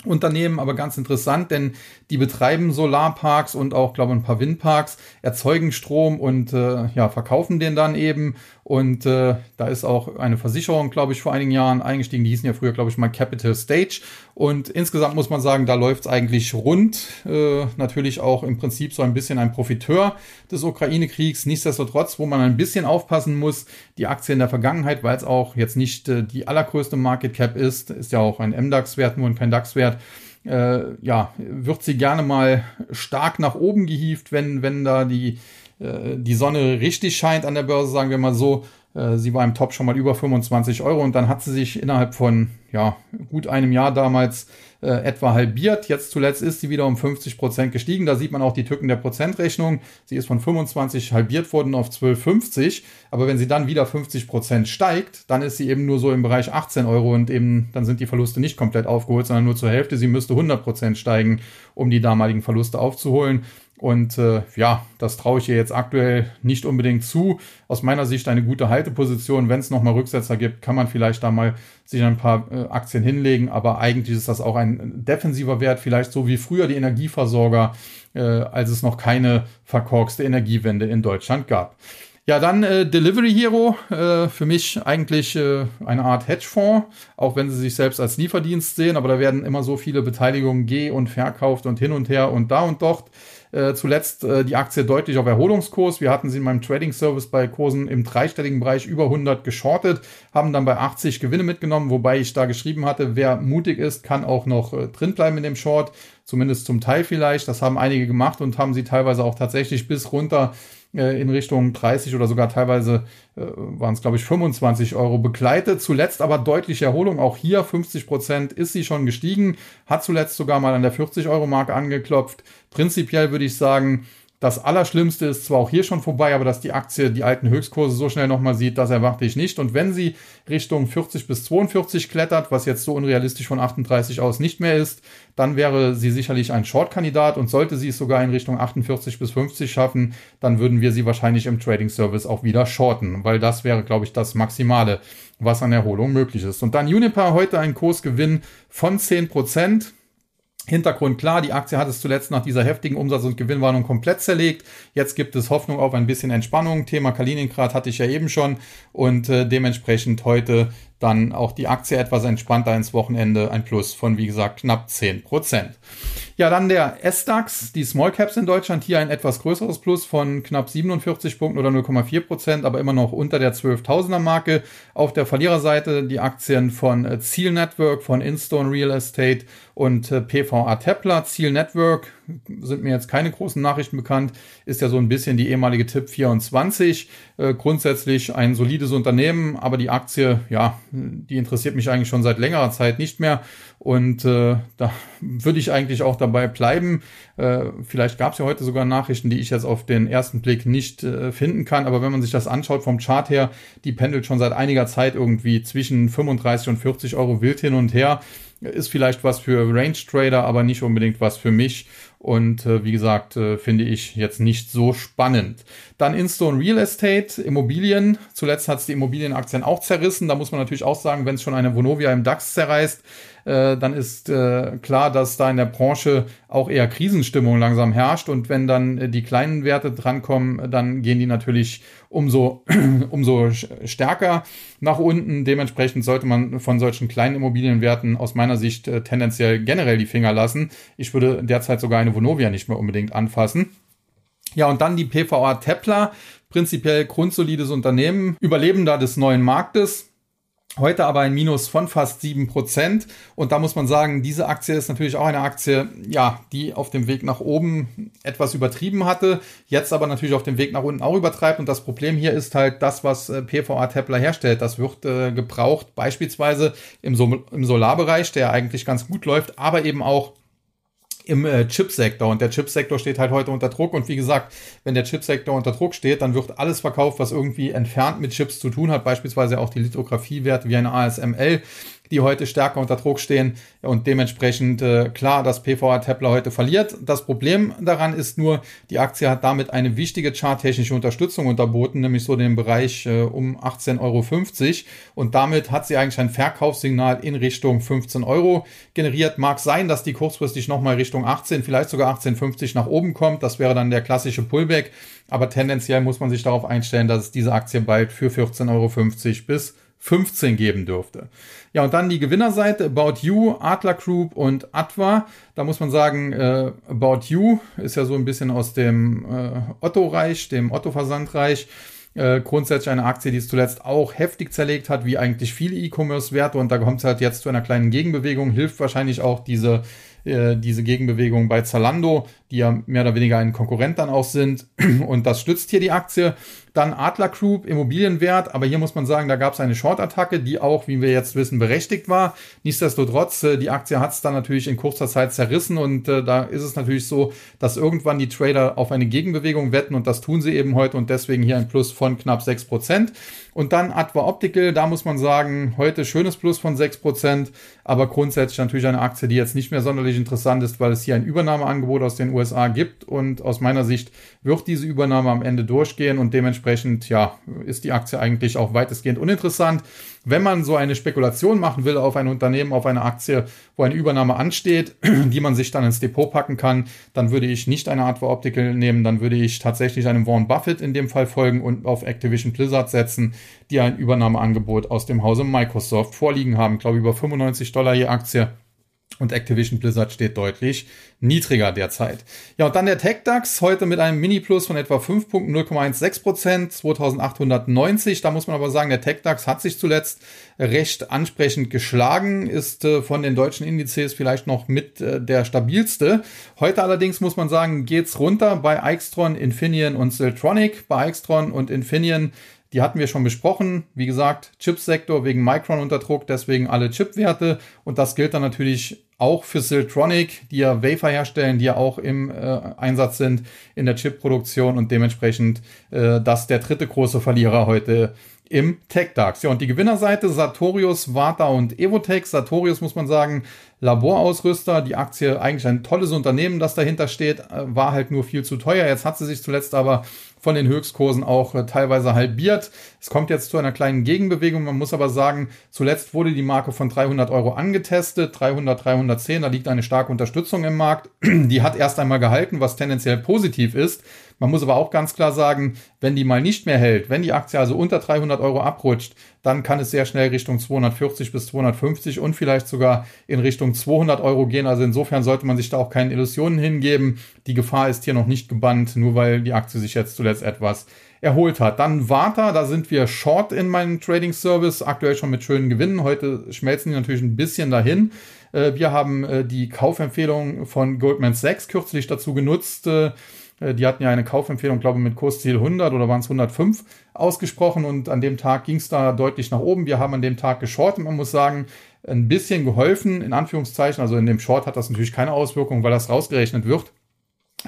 Unternehmen, aber ganz interessant, denn die betreiben Solarparks und auch, glaube ich, ein paar Windparks, erzeugen Strom und äh, ja, verkaufen den dann eben. Und äh, da ist auch eine Versicherung, glaube ich, vor einigen Jahren eingestiegen. Die hießen ja früher, glaube ich, mal Capital Stage. Und insgesamt muss man sagen, da läuft es eigentlich rund. Äh, natürlich auch im Prinzip so ein bisschen ein Profiteur des Ukraine-Kriegs. Nichtsdestotrotz, wo man ein bisschen aufpassen muss, die Aktie in der Vergangenheit, weil es auch jetzt nicht äh, die allergrößte Market Cap ist, ist ja auch ein MDAX-Wert, nur kein DAX-Wert. Äh, ja, wird sie gerne mal stark nach oben gehievt, wenn, wenn da die äh, die Sonne richtig scheint an der Börse, sagen wir mal so. Äh, sie war im Top schon mal über 25 Euro und dann hat sie sich innerhalb von ja, gut einem Jahr damals äh, etwa halbiert. Jetzt zuletzt ist sie wieder um 50 Prozent gestiegen. Da sieht man auch die Tücken der Prozentrechnung. Sie ist von 25 halbiert worden auf 12,50. Aber wenn sie dann wieder 50 Prozent steigt, dann ist sie eben nur so im Bereich 18 Euro und eben dann sind die Verluste nicht komplett aufgeholt, sondern nur zur Hälfte. Sie müsste 100 Prozent steigen, um die damaligen Verluste aufzuholen. Und äh, ja, das traue ich ihr jetzt aktuell nicht unbedingt zu. Aus meiner Sicht eine gute Halteposition. Wenn es nochmal Rücksetzer gibt, kann man vielleicht da mal sich ein paar äh, Aktien hinlegen. Aber eigentlich ist das auch ein defensiver Wert, vielleicht so wie früher die Energieversorger, äh, als es noch keine verkorkste Energiewende in Deutschland gab. Ja, dann äh, Delivery Hero, äh, für mich eigentlich äh, eine Art Hedgefonds, auch wenn sie sich selbst als Lieferdienst sehen, aber da werden immer so viele Beteiligungen geh und verkauft und hin und her und da und dort. Äh, zuletzt äh, die Aktie deutlich auf Erholungskurs. Wir hatten sie in meinem Trading Service bei Kursen im dreistelligen Bereich über 100 geschortet, haben dann bei 80 Gewinne mitgenommen, wobei ich da geschrieben hatte, wer mutig ist, kann auch noch äh, drin bleiben in dem Short, zumindest zum Teil vielleicht. Das haben einige gemacht und haben sie teilweise auch tatsächlich bis runter äh, in Richtung 30 oder sogar teilweise äh, waren es, glaube ich, 25 Euro begleitet. Zuletzt aber deutliche Erholung. Auch hier 50 Prozent ist sie schon gestiegen, hat zuletzt sogar mal an der 40 Euro Marke angeklopft. Prinzipiell würde ich sagen, das Allerschlimmste ist zwar auch hier schon vorbei, aber dass die Aktie die alten Höchstkurse so schnell nochmal sieht, das erwarte ich nicht. Und wenn sie Richtung 40 bis 42 klettert, was jetzt so unrealistisch von 38 aus nicht mehr ist, dann wäre sie sicherlich ein Short-Kandidat und sollte sie es sogar in Richtung 48 bis 50 schaffen, dann würden wir sie wahrscheinlich im Trading Service auch wieder shorten, weil das wäre, glaube ich, das Maximale, was an Erholung möglich ist. Und dann Uniper heute ein Kursgewinn von 10 Prozent Hintergrund klar, die Aktie hat es zuletzt nach dieser heftigen Umsatz- und Gewinnwarnung komplett zerlegt. Jetzt gibt es Hoffnung auf ein bisschen Entspannung. Thema Kaliningrad hatte ich ja eben schon und äh, dementsprechend heute dann auch die Aktie etwas entspannter ins Wochenende, ein Plus von wie gesagt knapp 10 Prozent. Ja, dann der S-DAX, die Small Caps in Deutschland, hier ein etwas größeres Plus von knapp 47 Punkten oder 0,4 Prozent, aber immer noch unter der 12.000er Marke. Auf der Verliererseite die Aktien von äh, Ziel Network, von Instone Real Estate und äh, PVA Tepler. Ziel Network sind mir jetzt keine großen Nachrichten bekannt, ist ja so ein bisschen die ehemalige Tipp 24. Äh, grundsätzlich ein solides Unternehmen, aber die Aktie, ja, die interessiert mich eigentlich schon seit längerer Zeit nicht mehr. Und äh, da würde ich eigentlich auch dabei bleiben. Äh, vielleicht gab es ja heute sogar Nachrichten, die ich jetzt auf den ersten Blick nicht äh, finden kann. Aber wenn man sich das anschaut vom Chart her, die pendelt schon seit einiger Zeit irgendwie zwischen 35 und 40 Euro wild hin und her. Ist vielleicht was für Range Trader, aber nicht unbedingt was für mich. Und äh, wie gesagt, äh, finde ich jetzt nicht so spannend. Dann Instone Real Estate, Immobilien. Zuletzt hat es die Immobilienaktien auch zerrissen. Da muss man natürlich auch sagen, wenn es schon eine Vonovia im DAX zerreißt, äh, dann ist äh, klar, dass da in der Branche auch eher Krisenstimmung langsam herrscht. Und wenn dann äh, die kleinen Werte drankommen, dann gehen die natürlich umso, umso stärker nach unten. Dementsprechend sollte man von solchen kleinen Immobilienwerten aus meiner Sicht äh, tendenziell generell die Finger lassen. Ich würde derzeit sogar eine Vonovia nicht mehr unbedingt anfassen. Ja, und dann die PVA Tepler, prinzipiell grundsolides Unternehmen, Überlebender des neuen Marktes. Heute aber ein Minus von fast sieben Prozent. Und da muss man sagen, diese Aktie ist natürlich auch eine Aktie, ja, die auf dem Weg nach oben etwas übertrieben hatte, jetzt aber natürlich auf dem Weg nach unten auch übertreibt. Und das Problem hier ist halt das, was äh, PVA Tepler herstellt. Das wird äh, gebraucht, beispielsweise im, Sol im Solarbereich, der eigentlich ganz gut läuft, aber eben auch im äh, Chipsektor. Und der Chipsektor steht halt heute unter Druck. Und wie gesagt, wenn der Chipsektor unter Druck steht, dann wird alles verkauft, was irgendwie entfernt mit Chips zu tun hat, beispielsweise auch die Lithografiewerte wie eine ASML die heute stärker unter Druck stehen und dementsprechend äh, klar, dass PVA Tepler heute verliert. Das Problem daran ist nur, die Aktie hat damit eine wichtige charttechnische Unterstützung unterboten, nämlich so den Bereich äh, um 18,50 Euro und damit hat sie eigentlich ein Verkaufssignal in Richtung 15 Euro generiert. Mag sein, dass die kurzfristig nochmal Richtung 18, vielleicht sogar 18,50 nach oben kommt. Das wäre dann der klassische Pullback, aber tendenziell muss man sich darauf einstellen, dass es diese Aktie bald für 14,50 Euro bis 15 geben dürfte. Ja, und dann die Gewinnerseite About You, Adler Group und Atwa. Da muss man sagen, äh, About You ist ja so ein bisschen aus dem äh, Otto-Reich, dem Otto-Versandreich. Äh, grundsätzlich eine Aktie, die es zuletzt auch heftig zerlegt hat, wie eigentlich viele E-Commerce-Werte. Und da kommt es halt jetzt zu einer kleinen Gegenbewegung. Hilft wahrscheinlich auch diese äh, diese Gegenbewegung bei Zalando, die ja mehr oder weniger ein Konkurrent dann auch sind. Und das stützt hier die Aktie. Dann Adler Group, Immobilienwert, aber hier muss man sagen, da gab es eine Short-Attacke, die auch, wie wir jetzt wissen, berechtigt war. Nichtsdestotrotz, äh, die Aktie hat es dann natürlich in kurzer Zeit zerrissen und äh, da ist es natürlich so, dass irgendwann die Trader auf eine Gegenbewegung wetten und das tun sie eben heute und deswegen hier ein Plus von knapp 6%. Und dann Adva Optical, da muss man sagen, heute schönes Plus von 6%, aber grundsätzlich natürlich eine Aktie, die jetzt nicht mehr sonderlich interessant ist, weil es hier ein Übernahmeangebot aus den USA gibt und aus meiner Sicht wird diese Übernahme am Ende durchgehen und dementsprechend, ja, ist die Aktie eigentlich auch weitestgehend uninteressant. Wenn man so eine Spekulation machen will auf ein Unternehmen, auf eine Aktie, wo eine Übernahme ansteht, die man sich dann ins Depot packen kann, dann würde ich nicht eine Art Optical nehmen, dann würde ich tatsächlich einem Warren Buffett in dem Fall folgen und auf Activision Blizzard setzen, die ein Übernahmeangebot aus dem Hause Microsoft vorliegen haben. Ich glaube über 95 Dollar je Aktie und Activision Blizzard steht deutlich niedriger derzeit. Ja, und dann der TechDAX heute mit einem Mini-Plus von etwa 5 Punkten, 0,16 Prozent, 2890. Da muss man aber sagen, der TechDAX hat sich zuletzt recht ansprechend geschlagen, ist äh, von den deutschen Indizes vielleicht noch mit äh, der stabilste. Heute allerdings muss man sagen, geht's runter bei Extron, Infineon und Siltronic. Bei Extron und Infineon die hatten wir schon besprochen. Wie gesagt, Chipsektor wegen Micron unter Druck, deswegen alle Chipwerte. Und das gilt dann natürlich auch für Siltronic, die ja Wafer herstellen, die ja auch im äh, Einsatz sind in der Chipproduktion und dementsprechend äh, das der dritte große Verlierer heute im TechDAX. Ja, und die Gewinnerseite Sartorius, Vata und Evotech. Sartorius muss man sagen, Laborausrüster, die Aktie eigentlich ein tolles Unternehmen, das dahinter steht, äh, war halt nur viel zu teuer. Jetzt hat sie sich zuletzt aber von den Höchstkursen auch äh, teilweise halbiert. Es kommt jetzt zu einer kleinen Gegenbewegung. Man muss aber sagen, zuletzt wurde die Marke von 300 Euro angetestet, 300, 310. Da liegt eine starke Unterstützung im Markt. Die hat erst einmal gehalten, was tendenziell positiv ist. Man muss aber auch ganz klar sagen, wenn die mal nicht mehr hält, wenn die Aktie also unter 300 Euro abrutscht, dann kann es sehr schnell Richtung 240 bis 250 und vielleicht sogar in Richtung 200 Euro gehen. Also insofern sollte man sich da auch keine Illusionen hingeben. Die Gefahr ist hier noch nicht gebannt, nur weil die Aktie sich jetzt zuletzt etwas erholt hat. Dann Warta, da sind wir short in meinem Trading Service, aktuell schon mit schönen Gewinnen. Heute schmelzen die natürlich ein bisschen dahin. Äh, wir haben äh, die Kaufempfehlung von Goldman Sachs kürzlich dazu genutzt, äh, die hatten ja eine Kaufempfehlung, glaube ich, mit Kursziel 100 oder waren es 105 ausgesprochen und an dem Tag ging es da deutlich nach oben. Wir haben an dem Tag geschort und man muss sagen, ein bisschen geholfen, in Anführungszeichen. Also in dem Short hat das natürlich keine Auswirkung, weil das rausgerechnet wird.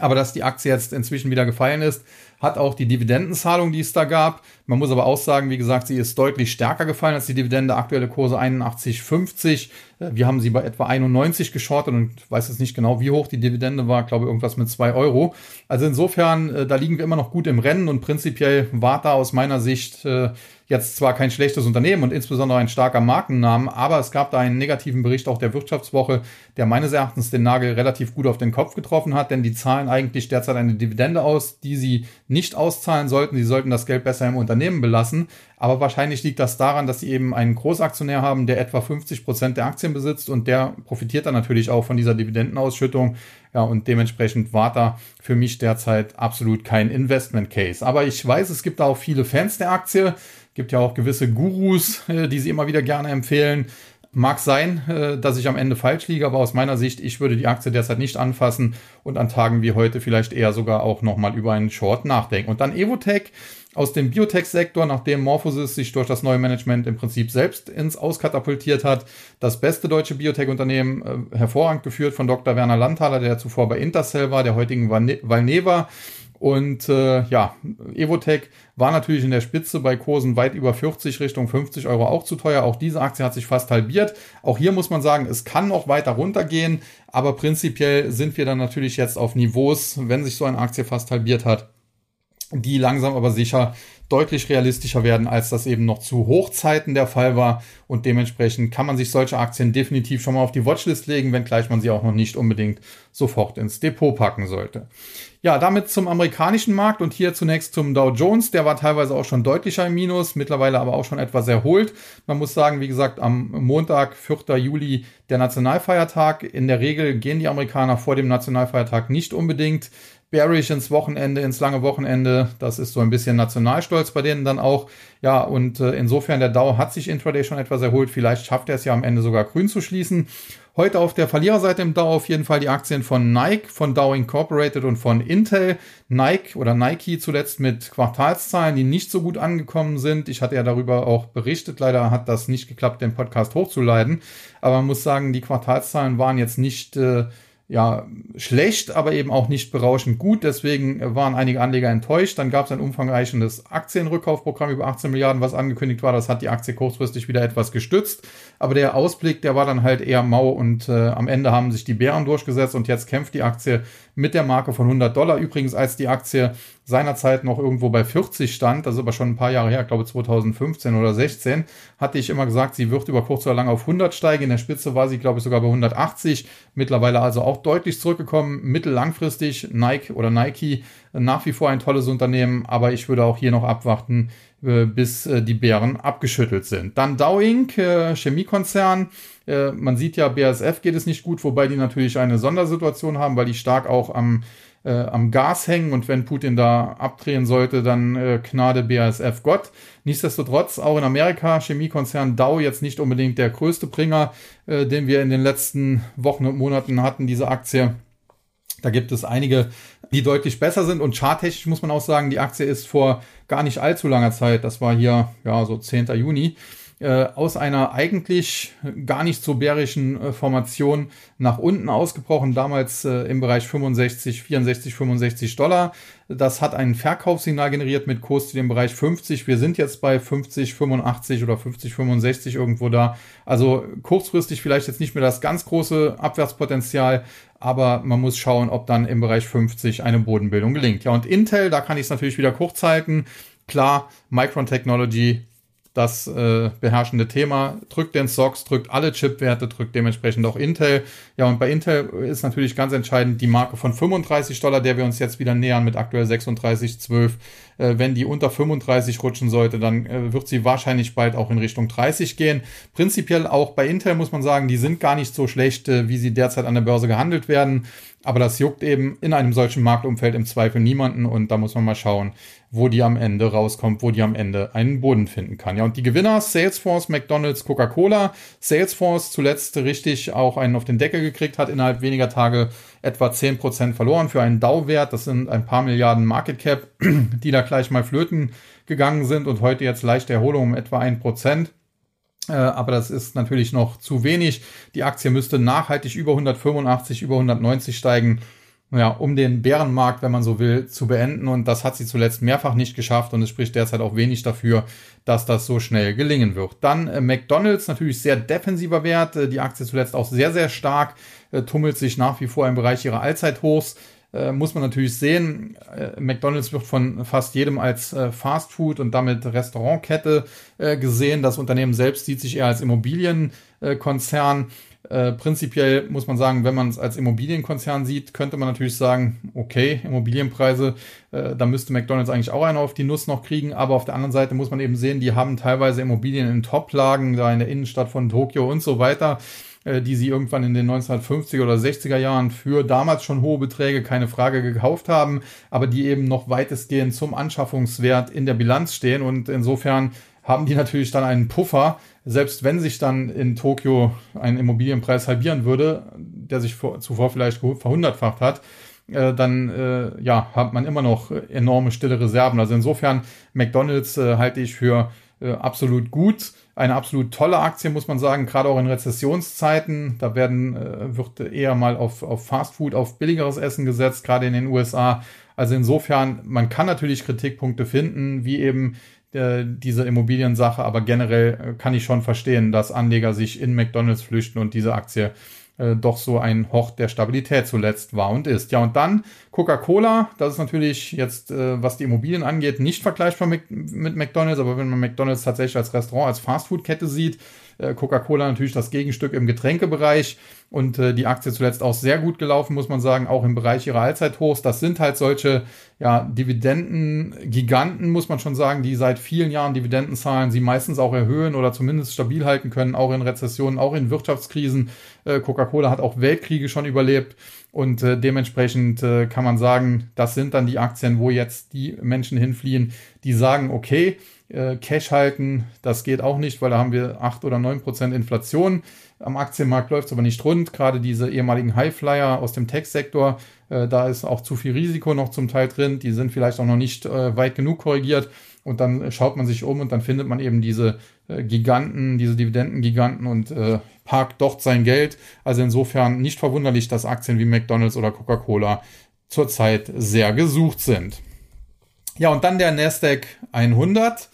Aber dass die Aktie jetzt inzwischen wieder gefallen ist, hat auch die Dividendenzahlung, die es da gab. Man muss aber auch sagen, wie gesagt, sie ist deutlich stärker gefallen als die Dividende. Aktuelle Kurse 81,50. Äh, wir haben sie bei etwa 91 geschortet und weiß jetzt nicht genau, wie hoch die Dividende war. Ich glaube, irgendwas mit 2 Euro. Also insofern, äh, da liegen wir immer noch gut im Rennen und prinzipiell war da aus meiner Sicht äh, jetzt zwar kein schlechtes Unternehmen und insbesondere ein starker Markennamen, aber es gab da einen negativen Bericht auch der Wirtschaftswoche, der meines Erachtens den Nagel relativ gut auf den Kopf getroffen hat, denn die zahlen eigentlich derzeit eine Dividende aus, die sie nicht auszahlen sollten. Sie sollten das Geld besser im Unternehmen belassen. Aber wahrscheinlich liegt das daran, dass sie eben einen Großaktionär haben, der etwa 50 Prozent der Aktien besitzt und der profitiert dann natürlich auch von dieser Dividendenausschüttung. Ja, und dementsprechend war da für mich derzeit absolut kein Investment Case. Aber ich weiß, es gibt auch viele Fans der Aktie. Gibt ja auch gewisse Gurus, äh, die sie immer wieder gerne empfehlen. Mag sein, äh, dass ich am Ende falsch liege, aber aus meiner Sicht, ich würde die Aktie derzeit nicht anfassen und an Tagen wie heute vielleicht eher sogar auch nochmal über einen Short nachdenken. Und dann Evotech aus dem Biotech-Sektor, nachdem Morphosis sich durch das neue Management im Prinzip selbst ins Auskatapultiert hat. Das beste deutsche Biotech-Unternehmen, äh, hervorragend geführt von Dr. Werner Landhaler, der zuvor bei Intercell war, der heutigen Valneva. Und äh, ja, Evotech war natürlich in der Spitze bei Kursen weit über 40 Richtung 50 Euro auch zu teuer. Auch diese Aktie hat sich fast halbiert. Auch hier muss man sagen, es kann noch weiter runtergehen, aber prinzipiell sind wir dann natürlich jetzt auf Niveaus, wenn sich so eine Aktie fast halbiert hat, die langsam aber sicher deutlich realistischer werden, als das eben noch zu Hochzeiten der Fall war. Und dementsprechend kann man sich solche Aktien definitiv schon mal auf die Watchlist legen, wenngleich man sie auch noch nicht unbedingt sofort ins Depot packen sollte. Ja, damit zum amerikanischen Markt und hier zunächst zum Dow Jones. Der war teilweise auch schon deutlicher im Minus, mittlerweile aber auch schon etwas erholt. Man muss sagen, wie gesagt, am Montag, 4. Juli, der Nationalfeiertag. In der Regel gehen die Amerikaner vor dem Nationalfeiertag nicht unbedingt bearish ins Wochenende, ins lange Wochenende. Das ist so ein bisschen Nationalstolz bei denen dann auch. Ja, und äh, insofern der Dow hat sich intraday schon etwas erholt. Vielleicht schafft er es ja am Ende sogar grün zu schließen. Heute auf der Verliererseite im Dow auf jeden Fall die Aktien von Nike, von Dow Incorporated und von Intel. Nike oder Nike zuletzt mit Quartalszahlen, die nicht so gut angekommen sind. Ich hatte ja darüber auch berichtet. Leider hat das nicht geklappt, den Podcast hochzuladen. Aber man muss sagen, die Quartalszahlen waren jetzt nicht äh, ja, schlecht, aber eben auch nicht berauschend gut. Deswegen waren einige Anleger enttäuscht. Dann gab es ein umfangreichendes Aktienrückkaufprogramm über 18 Milliarden, was angekündigt war. Das hat die Aktie kurzfristig wieder etwas gestützt. Aber der Ausblick, der war dann halt eher mau und äh, am Ende haben sich die Bären durchgesetzt und jetzt kämpft die Aktie mit der Marke von 100 Dollar. Übrigens, als die Aktie seinerzeit noch irgendwo bei 40 stand, das ist aber schon ein paar Jahre her, ich glaube 2015 oder 16, hatte ich immer gesagt, sie wird über kurz oder lang auf 100 steigen. In der Spitze war sie, glaube ich, sogar bei 180. Mittlerweile also auch deutlich zurückgekommen. Mittellangfristig Nike oder Nike nach wie vor ein tolles Unternehmen, aber ich würde auch hier noch abwarten, äh, bis äh, die Bären abgeschüttelt sind. Dann Dow Inc., äh, Chemiekonzern. Man sieht ja, BASF geht es nicht gut, wobei die natürlich eine Sondersituation haben, weil die stark auch am äh, am Gas hängen und wenn Putin da abdrehen sollte, dann äh, Gnade BASF Gott. Nichtsdestotrotz auch in Amerika Chemiekonzern Dow jetzt nicht unbedingt der größte Bringer, äh, den wir in den letzten Wochen und Monaten hatten, diese Aktie. Da gibt es einige, die deutlich besser sind und charttechnisch muss man auch sagen, die Aktie ist vor gar nicht allzu langer Zeit, das war hier ja so 10. Juni, äh, aus einer eigentlich gar nicht so bärischen äh, Formation nach unten ausgebrochen, damals äh, im Bereich 65, 64, 65 Dollar. Das hat ein Verkaufssignal generiert mit Kurs zu dem Bereich 50. Wir sind jetzt bei 50, 85 oder 50, 65 irgendwo da. Also kurzfristig vielleicht jetzt nicht mehr das ganz große Abwärtspotenzial, aber man muss schauen, ob dann im Bereich 50 eine Bodenbildung gelingt. Ja, und Intel, da kann ich es natürlich wieder kurz halten. Klar, Micron Technology das äh, beherrschende Thema. Drückt den SOX, drückt alle Chipwerte, drückt dementsprechend auch Intel. Ja, und bei Intel ist natürlich ganz entscheidend die Marke von 35 Dollar, der wir uns jetzt wieder nähern mit aktuell 36,12. Äh, wenn die unter 35 rutschen sollte, dann äh, wird sie wahrscheinlich bald auch in Richtung 30 gehen. Prinzipiell auch bei Intel muss man sagen, die sind gar nicht so schlecht, äh, wie sie derzeit an der Börse gehandelt werden. Aber das juckt eben in einem solchen Marktumfeld im Zweifel niemanden und da muss man mal schauen, wo die am Ende rauskommt, wo die am Ende einen Boden finden kann. Ja, und die Gewinner, Salesforce, McDonalds, Coca-Cola. Salesforce zuletzt richtig auch einen auf den Deckel gekriegt, hat innerhalb weniger Tage etwa 10% verloren für einen Dow-Wert. Das sind ein paar Milliarden Market Cap, die da gleich mal flöten gegangen sind und heute jetzt leichte Erholung um etwa 1%. Äh, aber das ist natürlich noch zu wenig. Die Aktie müsste nachhaltig über 185, über 190 steigen, ja, um den Bärenmarkt, wenn man so will, zu beenden. Und das hat sie zuletzt mehrfach nicht geschafft. Und es spricht derzeit auch wenig dafür, dass das so schnell gelingen wird. Dann äh, McDonald's, natürlich sehr defensiver Wert. Äh, die Aktie zuletzt auch sehr, sehr stark, äh, tummelt sich nach wie vor im Bereich ihrer Allzeithochs äh, muss man natürlich sehen, äh, McDonald's wird von fast jedem als äh, Fast Food und damit Restaurantkette äh, gesehen. Das Unternehmen selbst sieht sich eher als Immobilienkonzern. Äh, prinzipiell muss man sagen, wenn man es als Immobilienkonzern sieht, könnte man natürlich sagen, okay, Immobilienpreise, äh, da müsste McDonald's eigentlich auch einen auf die Nuss noch kriegen. Aber auf der anderen Seite muss man eben sehen, die haben teilweise Immobilien in Toplagen, da in der Innenstadt von Tokio und so weiter. Äh, die sie irgendwann in den 1950er oder 60er Jahren für damals schon hohe Beträge, keine Frage, gekauft haben, aber die eben noch weitestgehend zum Anschaffungswert in der Bilanz stehen und insofern haben die natürlich dann einen Puffer, selbst wenn sich dann in Tokio ein Immobilienpreis halbieren würde, der sich vor, zuvor vielleicht verhundertfacht hat, äh, dann äh, ja, hat man immer noch enorme stille Reserven. Also insofern McDonald's äh, halte ich für äh, absolut gut eine absolut tolle Aktie, muss man sagen, gerade auch in Rezessionszeiten. Da werden, äh, wird eher mal auf, auf Fast Food, auf billigeres Essen gesetzt, gerade in den USA. Also insofern, man kann natürlich Kritikpunkte finden, wie eben äh, diese Immobiliensache, aber generell äh, kann ich schon verstehen, dass Anleger sich in McDonalds flüchten und diese Aktie äh, doch so ein Hort der Stabilität zuletzt war und ist. Ja, und dann Coca-Cola, das ist natürlich jetzt, äh, was die Immobilien angeht, nicht vergleichbar mit, mit McDonalds, aber wenn man McDonalds tatsächlich als Restaurant, als Fastfood-Kette sieht, äh, Coca-Cola natürlich das Gegenstück im Getränkebereich und äh, die Aktie zuletzt auch sehr gut gelaufen, muss man sagen, auch im Bereich ihrer Allzeithochs. Das sind halt solche ja, Dividenden-Giganten, muss man schon sagen, die seit vielen Jahren Dividenden zahlen, sie meistens auch erhöhen oder zumindest stabil halten können, auch in Rezessionen, auch in Wirtschaftskrisen. Äh, Coca-Cola hat auch Weltkriege schon überlebt. Und äh, dementsprechend äh, kann man sagen, das sind dann die Aktien, wo jetzt die Menschen hinfliehen, die sagen, okay, äh, Cash halten, das geht auch nicht, weil da haben wir acht oder neun Prozent Inflation. Am Aktienmarkt läuft es aber nicht rund. Gerade diese ehemaligen Highflyer aus dem Tech-Sektor, äh, da ist auch zu viel Risiko noch zum Teil drin. Die sind vielleicht auch noch nicht äh, weit genug korrigiert. Und dann schaut man sich um und dann findet man eben diese äh, Giganten, diese Dividendengiganten und äh, parkt dort sein Geld. Also insofern nicht verwunderlich, dass Aktien wie McDonald's oder Coca-Cola zurzeit sehr gesucht sind. Ja, und dann der Nasdaq 100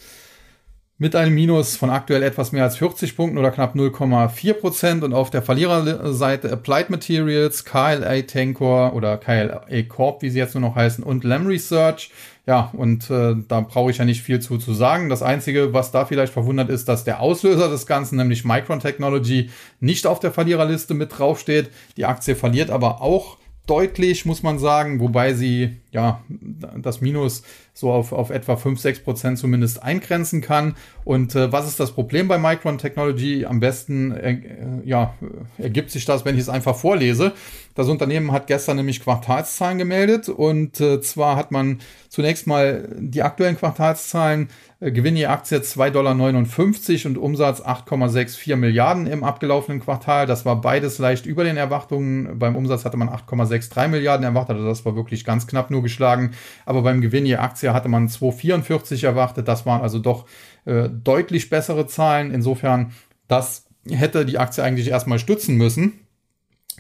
mit einem Minus von aktuell etwas mehr als 40 Punkten oder knapp 0,4 Prozent und auf der Verliererseite Applied Materials, KLA Tankor oder KLA Corp, wie sie jetzt nur noch heißen, und Lam Research. Ja, und äh, da brauche ich ja nicht viel zu, zu sagen. Das Einzige, was da vielleicht verwundert ist, dass der Auslöser des Ganzen, nämlich Micron Technology, nicht auf der Verliererliste mit draufsteht. Die Aktie verliert aber auch deutlich, muss man sagen, wobei sie ja das Minus so auf, auf etwa 5, 6 Prozent zumindest eingrenzen kann. Und äh, was ist das Problem bei Micron Technology? Am besten äh, ja, ergibt sich das, wenn ich es einfach vorlese. Das Unternehmen hat gestern nämlich Quartalszahlen gemeldet und äh, zwar hat man zunächst mal die aktuellen Quartalszahlen äh, Gewinn je Aktie 2,59 Dollar und Umsatz 8,64 Milliarden im abgelaufenen Quartal. Das war beides leicht über den Erwartungen. Beim Umsatz hatte man 8,63 Milliarden erwartet, also das war wirklich ganz knapp nur geschlagen. Aber beim Gewinn je Aktie hatte man 2,44 erwartet. Das waren also doch äh, deutlich bessere Zahlen. Insofern, das hätte die Aktie eigentlich erstmal stützen müssen.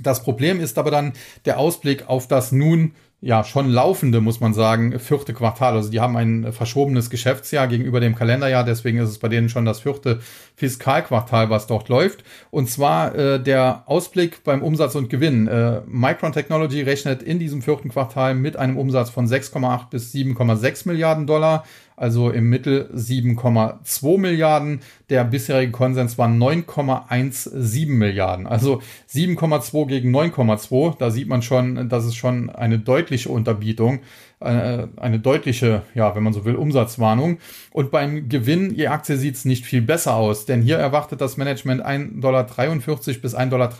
Das Problem ist aber dann der Ausblick auf das nun ja schon laufende, muss man sagen, vierte Quartal. Also die haben ein verschobenes Geschäftsjahr gegenüber dem Kalenderjahr, deswegen ist es bei denen schon das vierte Fiskalquartal, was dort läuft. Und zwar äh, der Ausblick beim Umsatz und Gewinn. Äh, Micron Technology rechnet in diesem vierten Quartal mit einem Umsatz von 6,8 bis 7,6 Milliarden Dollar, also im Mittel 7,2 Milliarden. Der bisherige Konsens war 9,17 Milliarden. Also 7,2 gegen 9,2. Da sieht man schon, das ist schon eine deutliche Unterbietung eine, eine deutliche, ja, wenn man so will, Umsatzwarnung. Und beim Gewinn je Aktie sieht es nicht viel besser aus, denn hier erwartet das Management 1,43 Dollar bis 1,83 Dollar,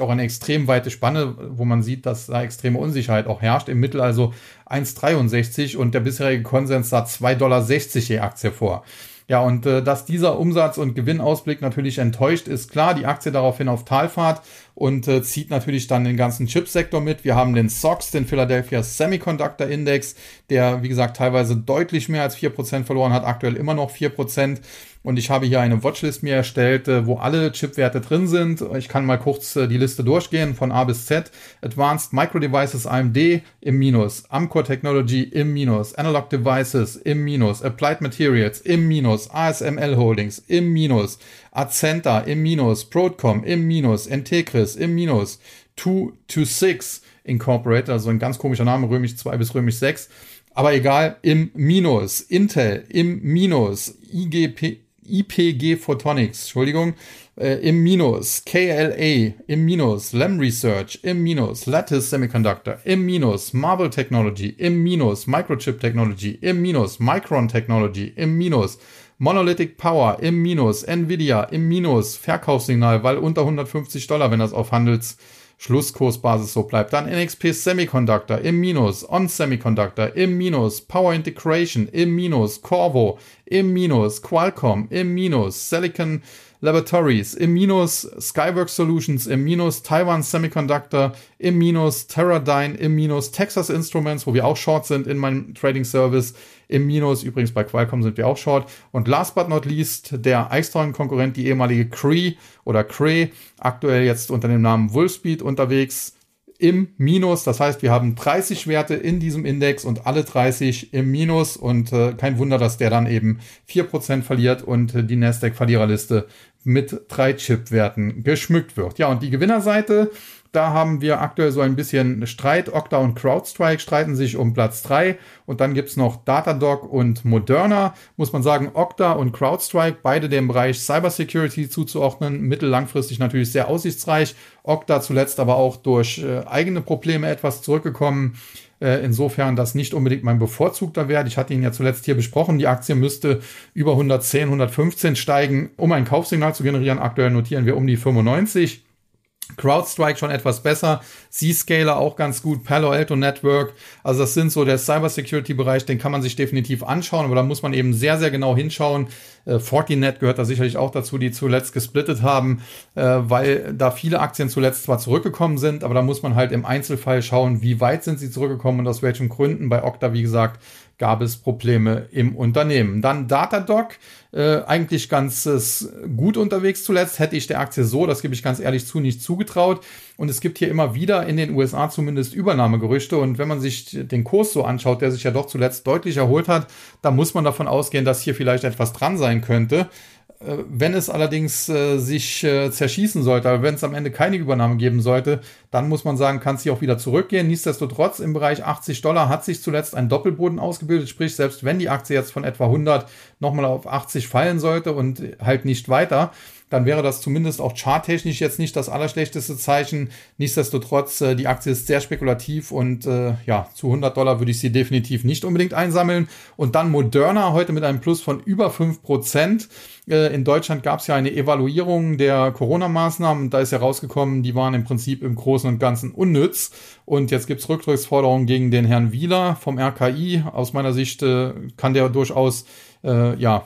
auch eine extrem weite Spanne, wo man sieht, dass da extreme Unsicherheit auch herrscht. Im Mittel also 1,63 und der bisherige Konsens sah 2,60 Dollar je Aktie vor. Ja, und äh, dass dieser Umsatz- und Gewinnausblick natürlich enttäuscht, ist klar. Die Aktie daraufhin auf Talfahrt und äh, zieht natürlich dann den ganzen Chipsektor mit. Wir haben den SOX, den Philadelphia Semiconductor Index, der, wie gesagt, teilweise deutlich mehr als 4% verloren hat, aktuell immer noch 4%. Und ich habe hier eine Watchlist mir erstellt, äh, wo alle Chipwerte drin sind. Ich kann mal kurz äh, die Liste durchgehen von A bis Z. Advanced Micro Devices AMD im Minus, Amcore Technology im Minus, Analog Devices im Minus, Applied Materials im Minus, ASML Holdings im Minus, Accenta im Minus, Broadcom im Minus, Integris im Minus, 226 Incorporated, also ein ganz komischer Name, römisch 2 bis römisch 6. Aber egal, im Minus, Intel im Minus, IGP, IPG Photonics, Entschuldigung, äh, im Minus, KLA im Minus, Lem Research im Minus, Lattice Semiconductor im Minus, Marvel Technology im Minus, Microchip Technology im Minus, Micron Technology im Minus, Monolithic Power im Minus, Nvidia im Minus, Verkaufssignal, weil unter 150 Dollar, wenn das auf Handels Schlusskursbasis so bleibt. Dann NXP Semiconductor im Minus, On Semiconductor im Minus, Power Integration im Minus, Corvo im Minus, Qualcomm im Minus, Silicon Laboratories im Minus, Skyworks Solutions im Minus, Taiwan Semiconductor im Minus, Teradyne im Minus, Texas Instruments, wo wir auch short sind in meinem Trading Service im Minus. Übrigens bei Qualcomm sind wir auch short. Und last but not least der Eichstron-Konkurrent, die ehemalige Cree oder Cree, aktuell jetzt unter dem Namen Wolfspeed unterwegs im Minus. Das heißt, wir haben 30 Werte in diesem Index und alle 30 im Minus. Und äh, kein Wunder, dass der dann eben 4% verliert und äh, die Nasdaq-Verliererliste mit drei Chip-Werten geschmückt wird. Ja, und die Gewinnerseite, da haben wir aktuell so ein bisschen Streit. Okta und CrowdStrike streiten sich um Platz drei Und dann gibt's noch Datadog und Moderna. Muss man sagen, Okta und CrowdStrike, beide dem Bereich Cybersecurity zuzuordnen. Mittellangfristig natürlich sehr aussichtsreich. Okta zuletzt aber auch durch äh, eigene Probleme etwas zurückgekommen. Äh, insofern das nicht unbedingt mein bevorzugter Wert. Ich hatte ihn ja zuletzt hier besprochen. Die Aktie müsste über 110, 115 steigen, um ein Kaufsignal zu generieren. Aktuell notieren wir um die 95. CrowdStrike schon etwas besser, Zscaler auch ganz gut, Palo Alto Network, also das sind so der Cybersecurity-Bereich, den kann man sich definitiv anschauen, aber da muss man eben sehr, sehr genau hinschauen. Äh, Fortinet gehört da sicherlich auch dazu, die zuletzt gesplittet haben, äh, weil da viele Aktien zuletzt zwar zurückgekommen sind, aber da muss man halt im Einzelfall schauen, wie weit sind sie zurückgekommen und aus welchen Gründen. Bei Okta, wie gesagt, gab es Probleme im Unternehmen. Dann Datadog, äh, eigentlich ganz äh, gut unterwegs zuletzt, hätte ich der Aktie so, das gebe ich ganz ehrlich zu, nicht zugetraut. Und es gibt hier immer wieder in den USA zumindest Übernahmegerüchte. Und wenn man sich den Kurs so anschaut, der sich ja doch zuletzt deutlich erholt hat, da muss man davon ausgehen, dass hier vielleicht etwas dran sein könnte. Äh, wenn es allerdings äh, sich äh, zerschießen sollte, aber wenn es am Ende keine Übernahme geben sollte, dann muss man sagen, kann es hier auch wieder zurückgehen. Nichtsdestotrotz im Bereich 80 Dollar hat sich zuletzt ein Doppelboden ausgebildet, sprich selbst wenn die Aktie jetzt von etwa 100 nochmal auf 80 fallen sollte und halt nicht weiter, dann wäre das zumindest auch charttechnisch jetzt nicht das allerschlechteste Zeichen. Nichtsdestotrotz, äh, die Aktie ist sehr spekulativ und äh, ja, zu 100 Dollar würde ich sie definitiv nicht unbedingt einsammeln. Und dann Moderna heute mit einem Plus von über 5 Prozent. Äh, in Deutschland gab es ja eine Evaluierung der Corona-Maßnahmen. Da ist herausgekommen, die waren im Prinzip im Großen und Ganzen unnütz. Und jetzt gibt es Rücktrittsforderungen gegen den Herrn Wieler vom RKI. Aus meiner Sicht äh, kann der durchaus äh, ja,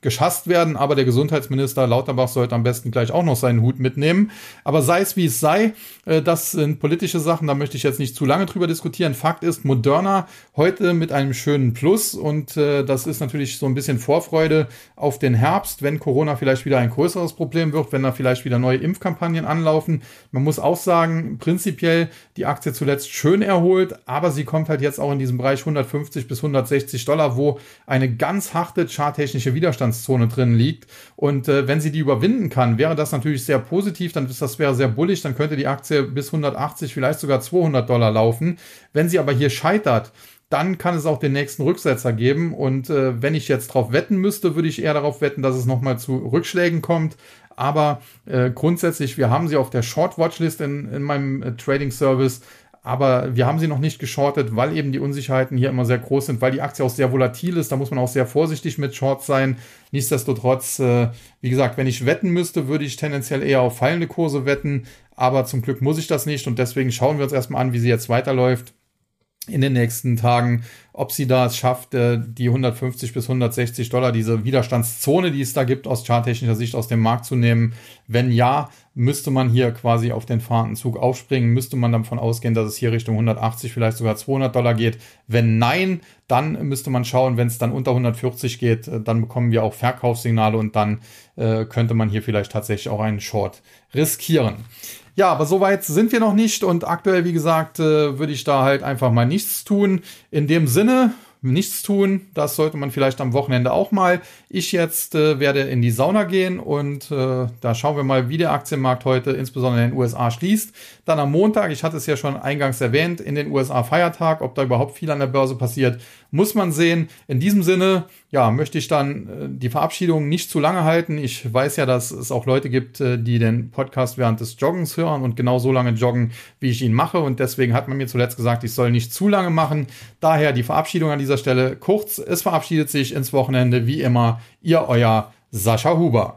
geschasst werden, aber der Gesundheitsminister Lauterbach sollte am besten gleich auch noch seinen Hut mitnehmen. Aber sei es wie es sei, äh, das sind politische Sachen, da möchte ich jetzt nicht zu lange drüber diskutieren. Fakt ist, Moderna heute mit einem schönen Plus und äh, das ist natürlich so ein bisschen Vorfreude auf den Herbst, wenn Corona vielleicht wieder ein größeres Problem wird, wenn da vielleicht wieder neue Impfkampagnen anlaufen. Man muss auch sagen, prinzipiell die Aktie zuletzt schön erholt, aber sie kommt halt jetzt auch in diesem Bereich 150 bis 160 Dollar, wo eine ganz harte beachte, charttechnische Widerstandszone drin liegt. Und äh, wenn sie die überwinden kann, wäre das natürlich sehr positiv, dann ist das wäre sehr bullig, dann könnte die Aktie bis 180, vielleicht sogar 200 Dollar laufen. Wenn sie aber hier scheitert, dann kann es auch den nächsten Rücksetzer geben. Und äh, wenn ich jetzt drauf wetten müsste, würde ich eher darauf wetten, dass es nochmal zu Rückschlägen kommt. Aber äh, grundsätzlich, wir haben sie auf der Short Watchlist in, in meinem äh, Trading Service. Aber wir haben sie noch nicht geschortet, weil eben die Unsicherheiten hier immer sehr groß sind, weil die Aktie auch sehr volatil ist. Da muss man auch sehr vorsichtig mit Shorts sein. Nichtsdestotrotz, äh, wie gesagt, wenn ich wetten müsste, würde ich tendenziell eher auf fallende Kurse wetten. Aber zum Glück muss ich das nicht und deswegen schauen wir uns erstmal an, wie sie jetzt weiterläuft in den nächsten Tagen, ob sie da es schafft, äh, die 150 bis 160 Dollar, diese Widerstandszone, die es da gibt, aus charttechnischer Sicht aus dem Markt zu nehmen. Wenn ja, müsste man hier quasi auf den fahrenden Zug aufspringen, müsste man davon ausgehen, dass es hier Richtung 180, vielleicht sogar 200 Dollar geht. Wenn nein, dann müsste man schauen, wenn es dann unter 140 geht, äh, dann bekommen wir auch Verkaufssignale und dann äh, könnte man hier vielleicht tatsächlich auch einen Short riskieren. Ja, aber soweit sind wir noch nicht und aktuell, wie gesagt, äh, würde ich da halt einfach mal nichts tun. In dem Sinne, nichts tun. Das sollte man vielleicht am Wochenende auch mal. Ich jetzt äh, werde in die Sauna gehen und äh, da schauen wir mal, wie der Aktienmarkt heute insbesondere in den USA schließt. Dann am Montag, ich hatte es ja schon eingangs erwähnt, in den USA Feiertag, ob da überhaupt viel an der Börse passiert, muss man sehen. In diesem Sinne, ja, möchte ich dann äh, die Verabschiedung nicht zu lange halten. Ich weiß ja, dass es auch Leute gibt, äh, die den Podcast während des Joggens hören und genau so lange joggen, wie ich ihn mache. Und deswegen hat man mir zuletzt gesagt, ich soll nicht zu lange machen. Daher die Verabschiedung an dieser Stelle kurz. Es verabschiedet sich ins Wochenende wie immer Ihr euer Sascha Huber.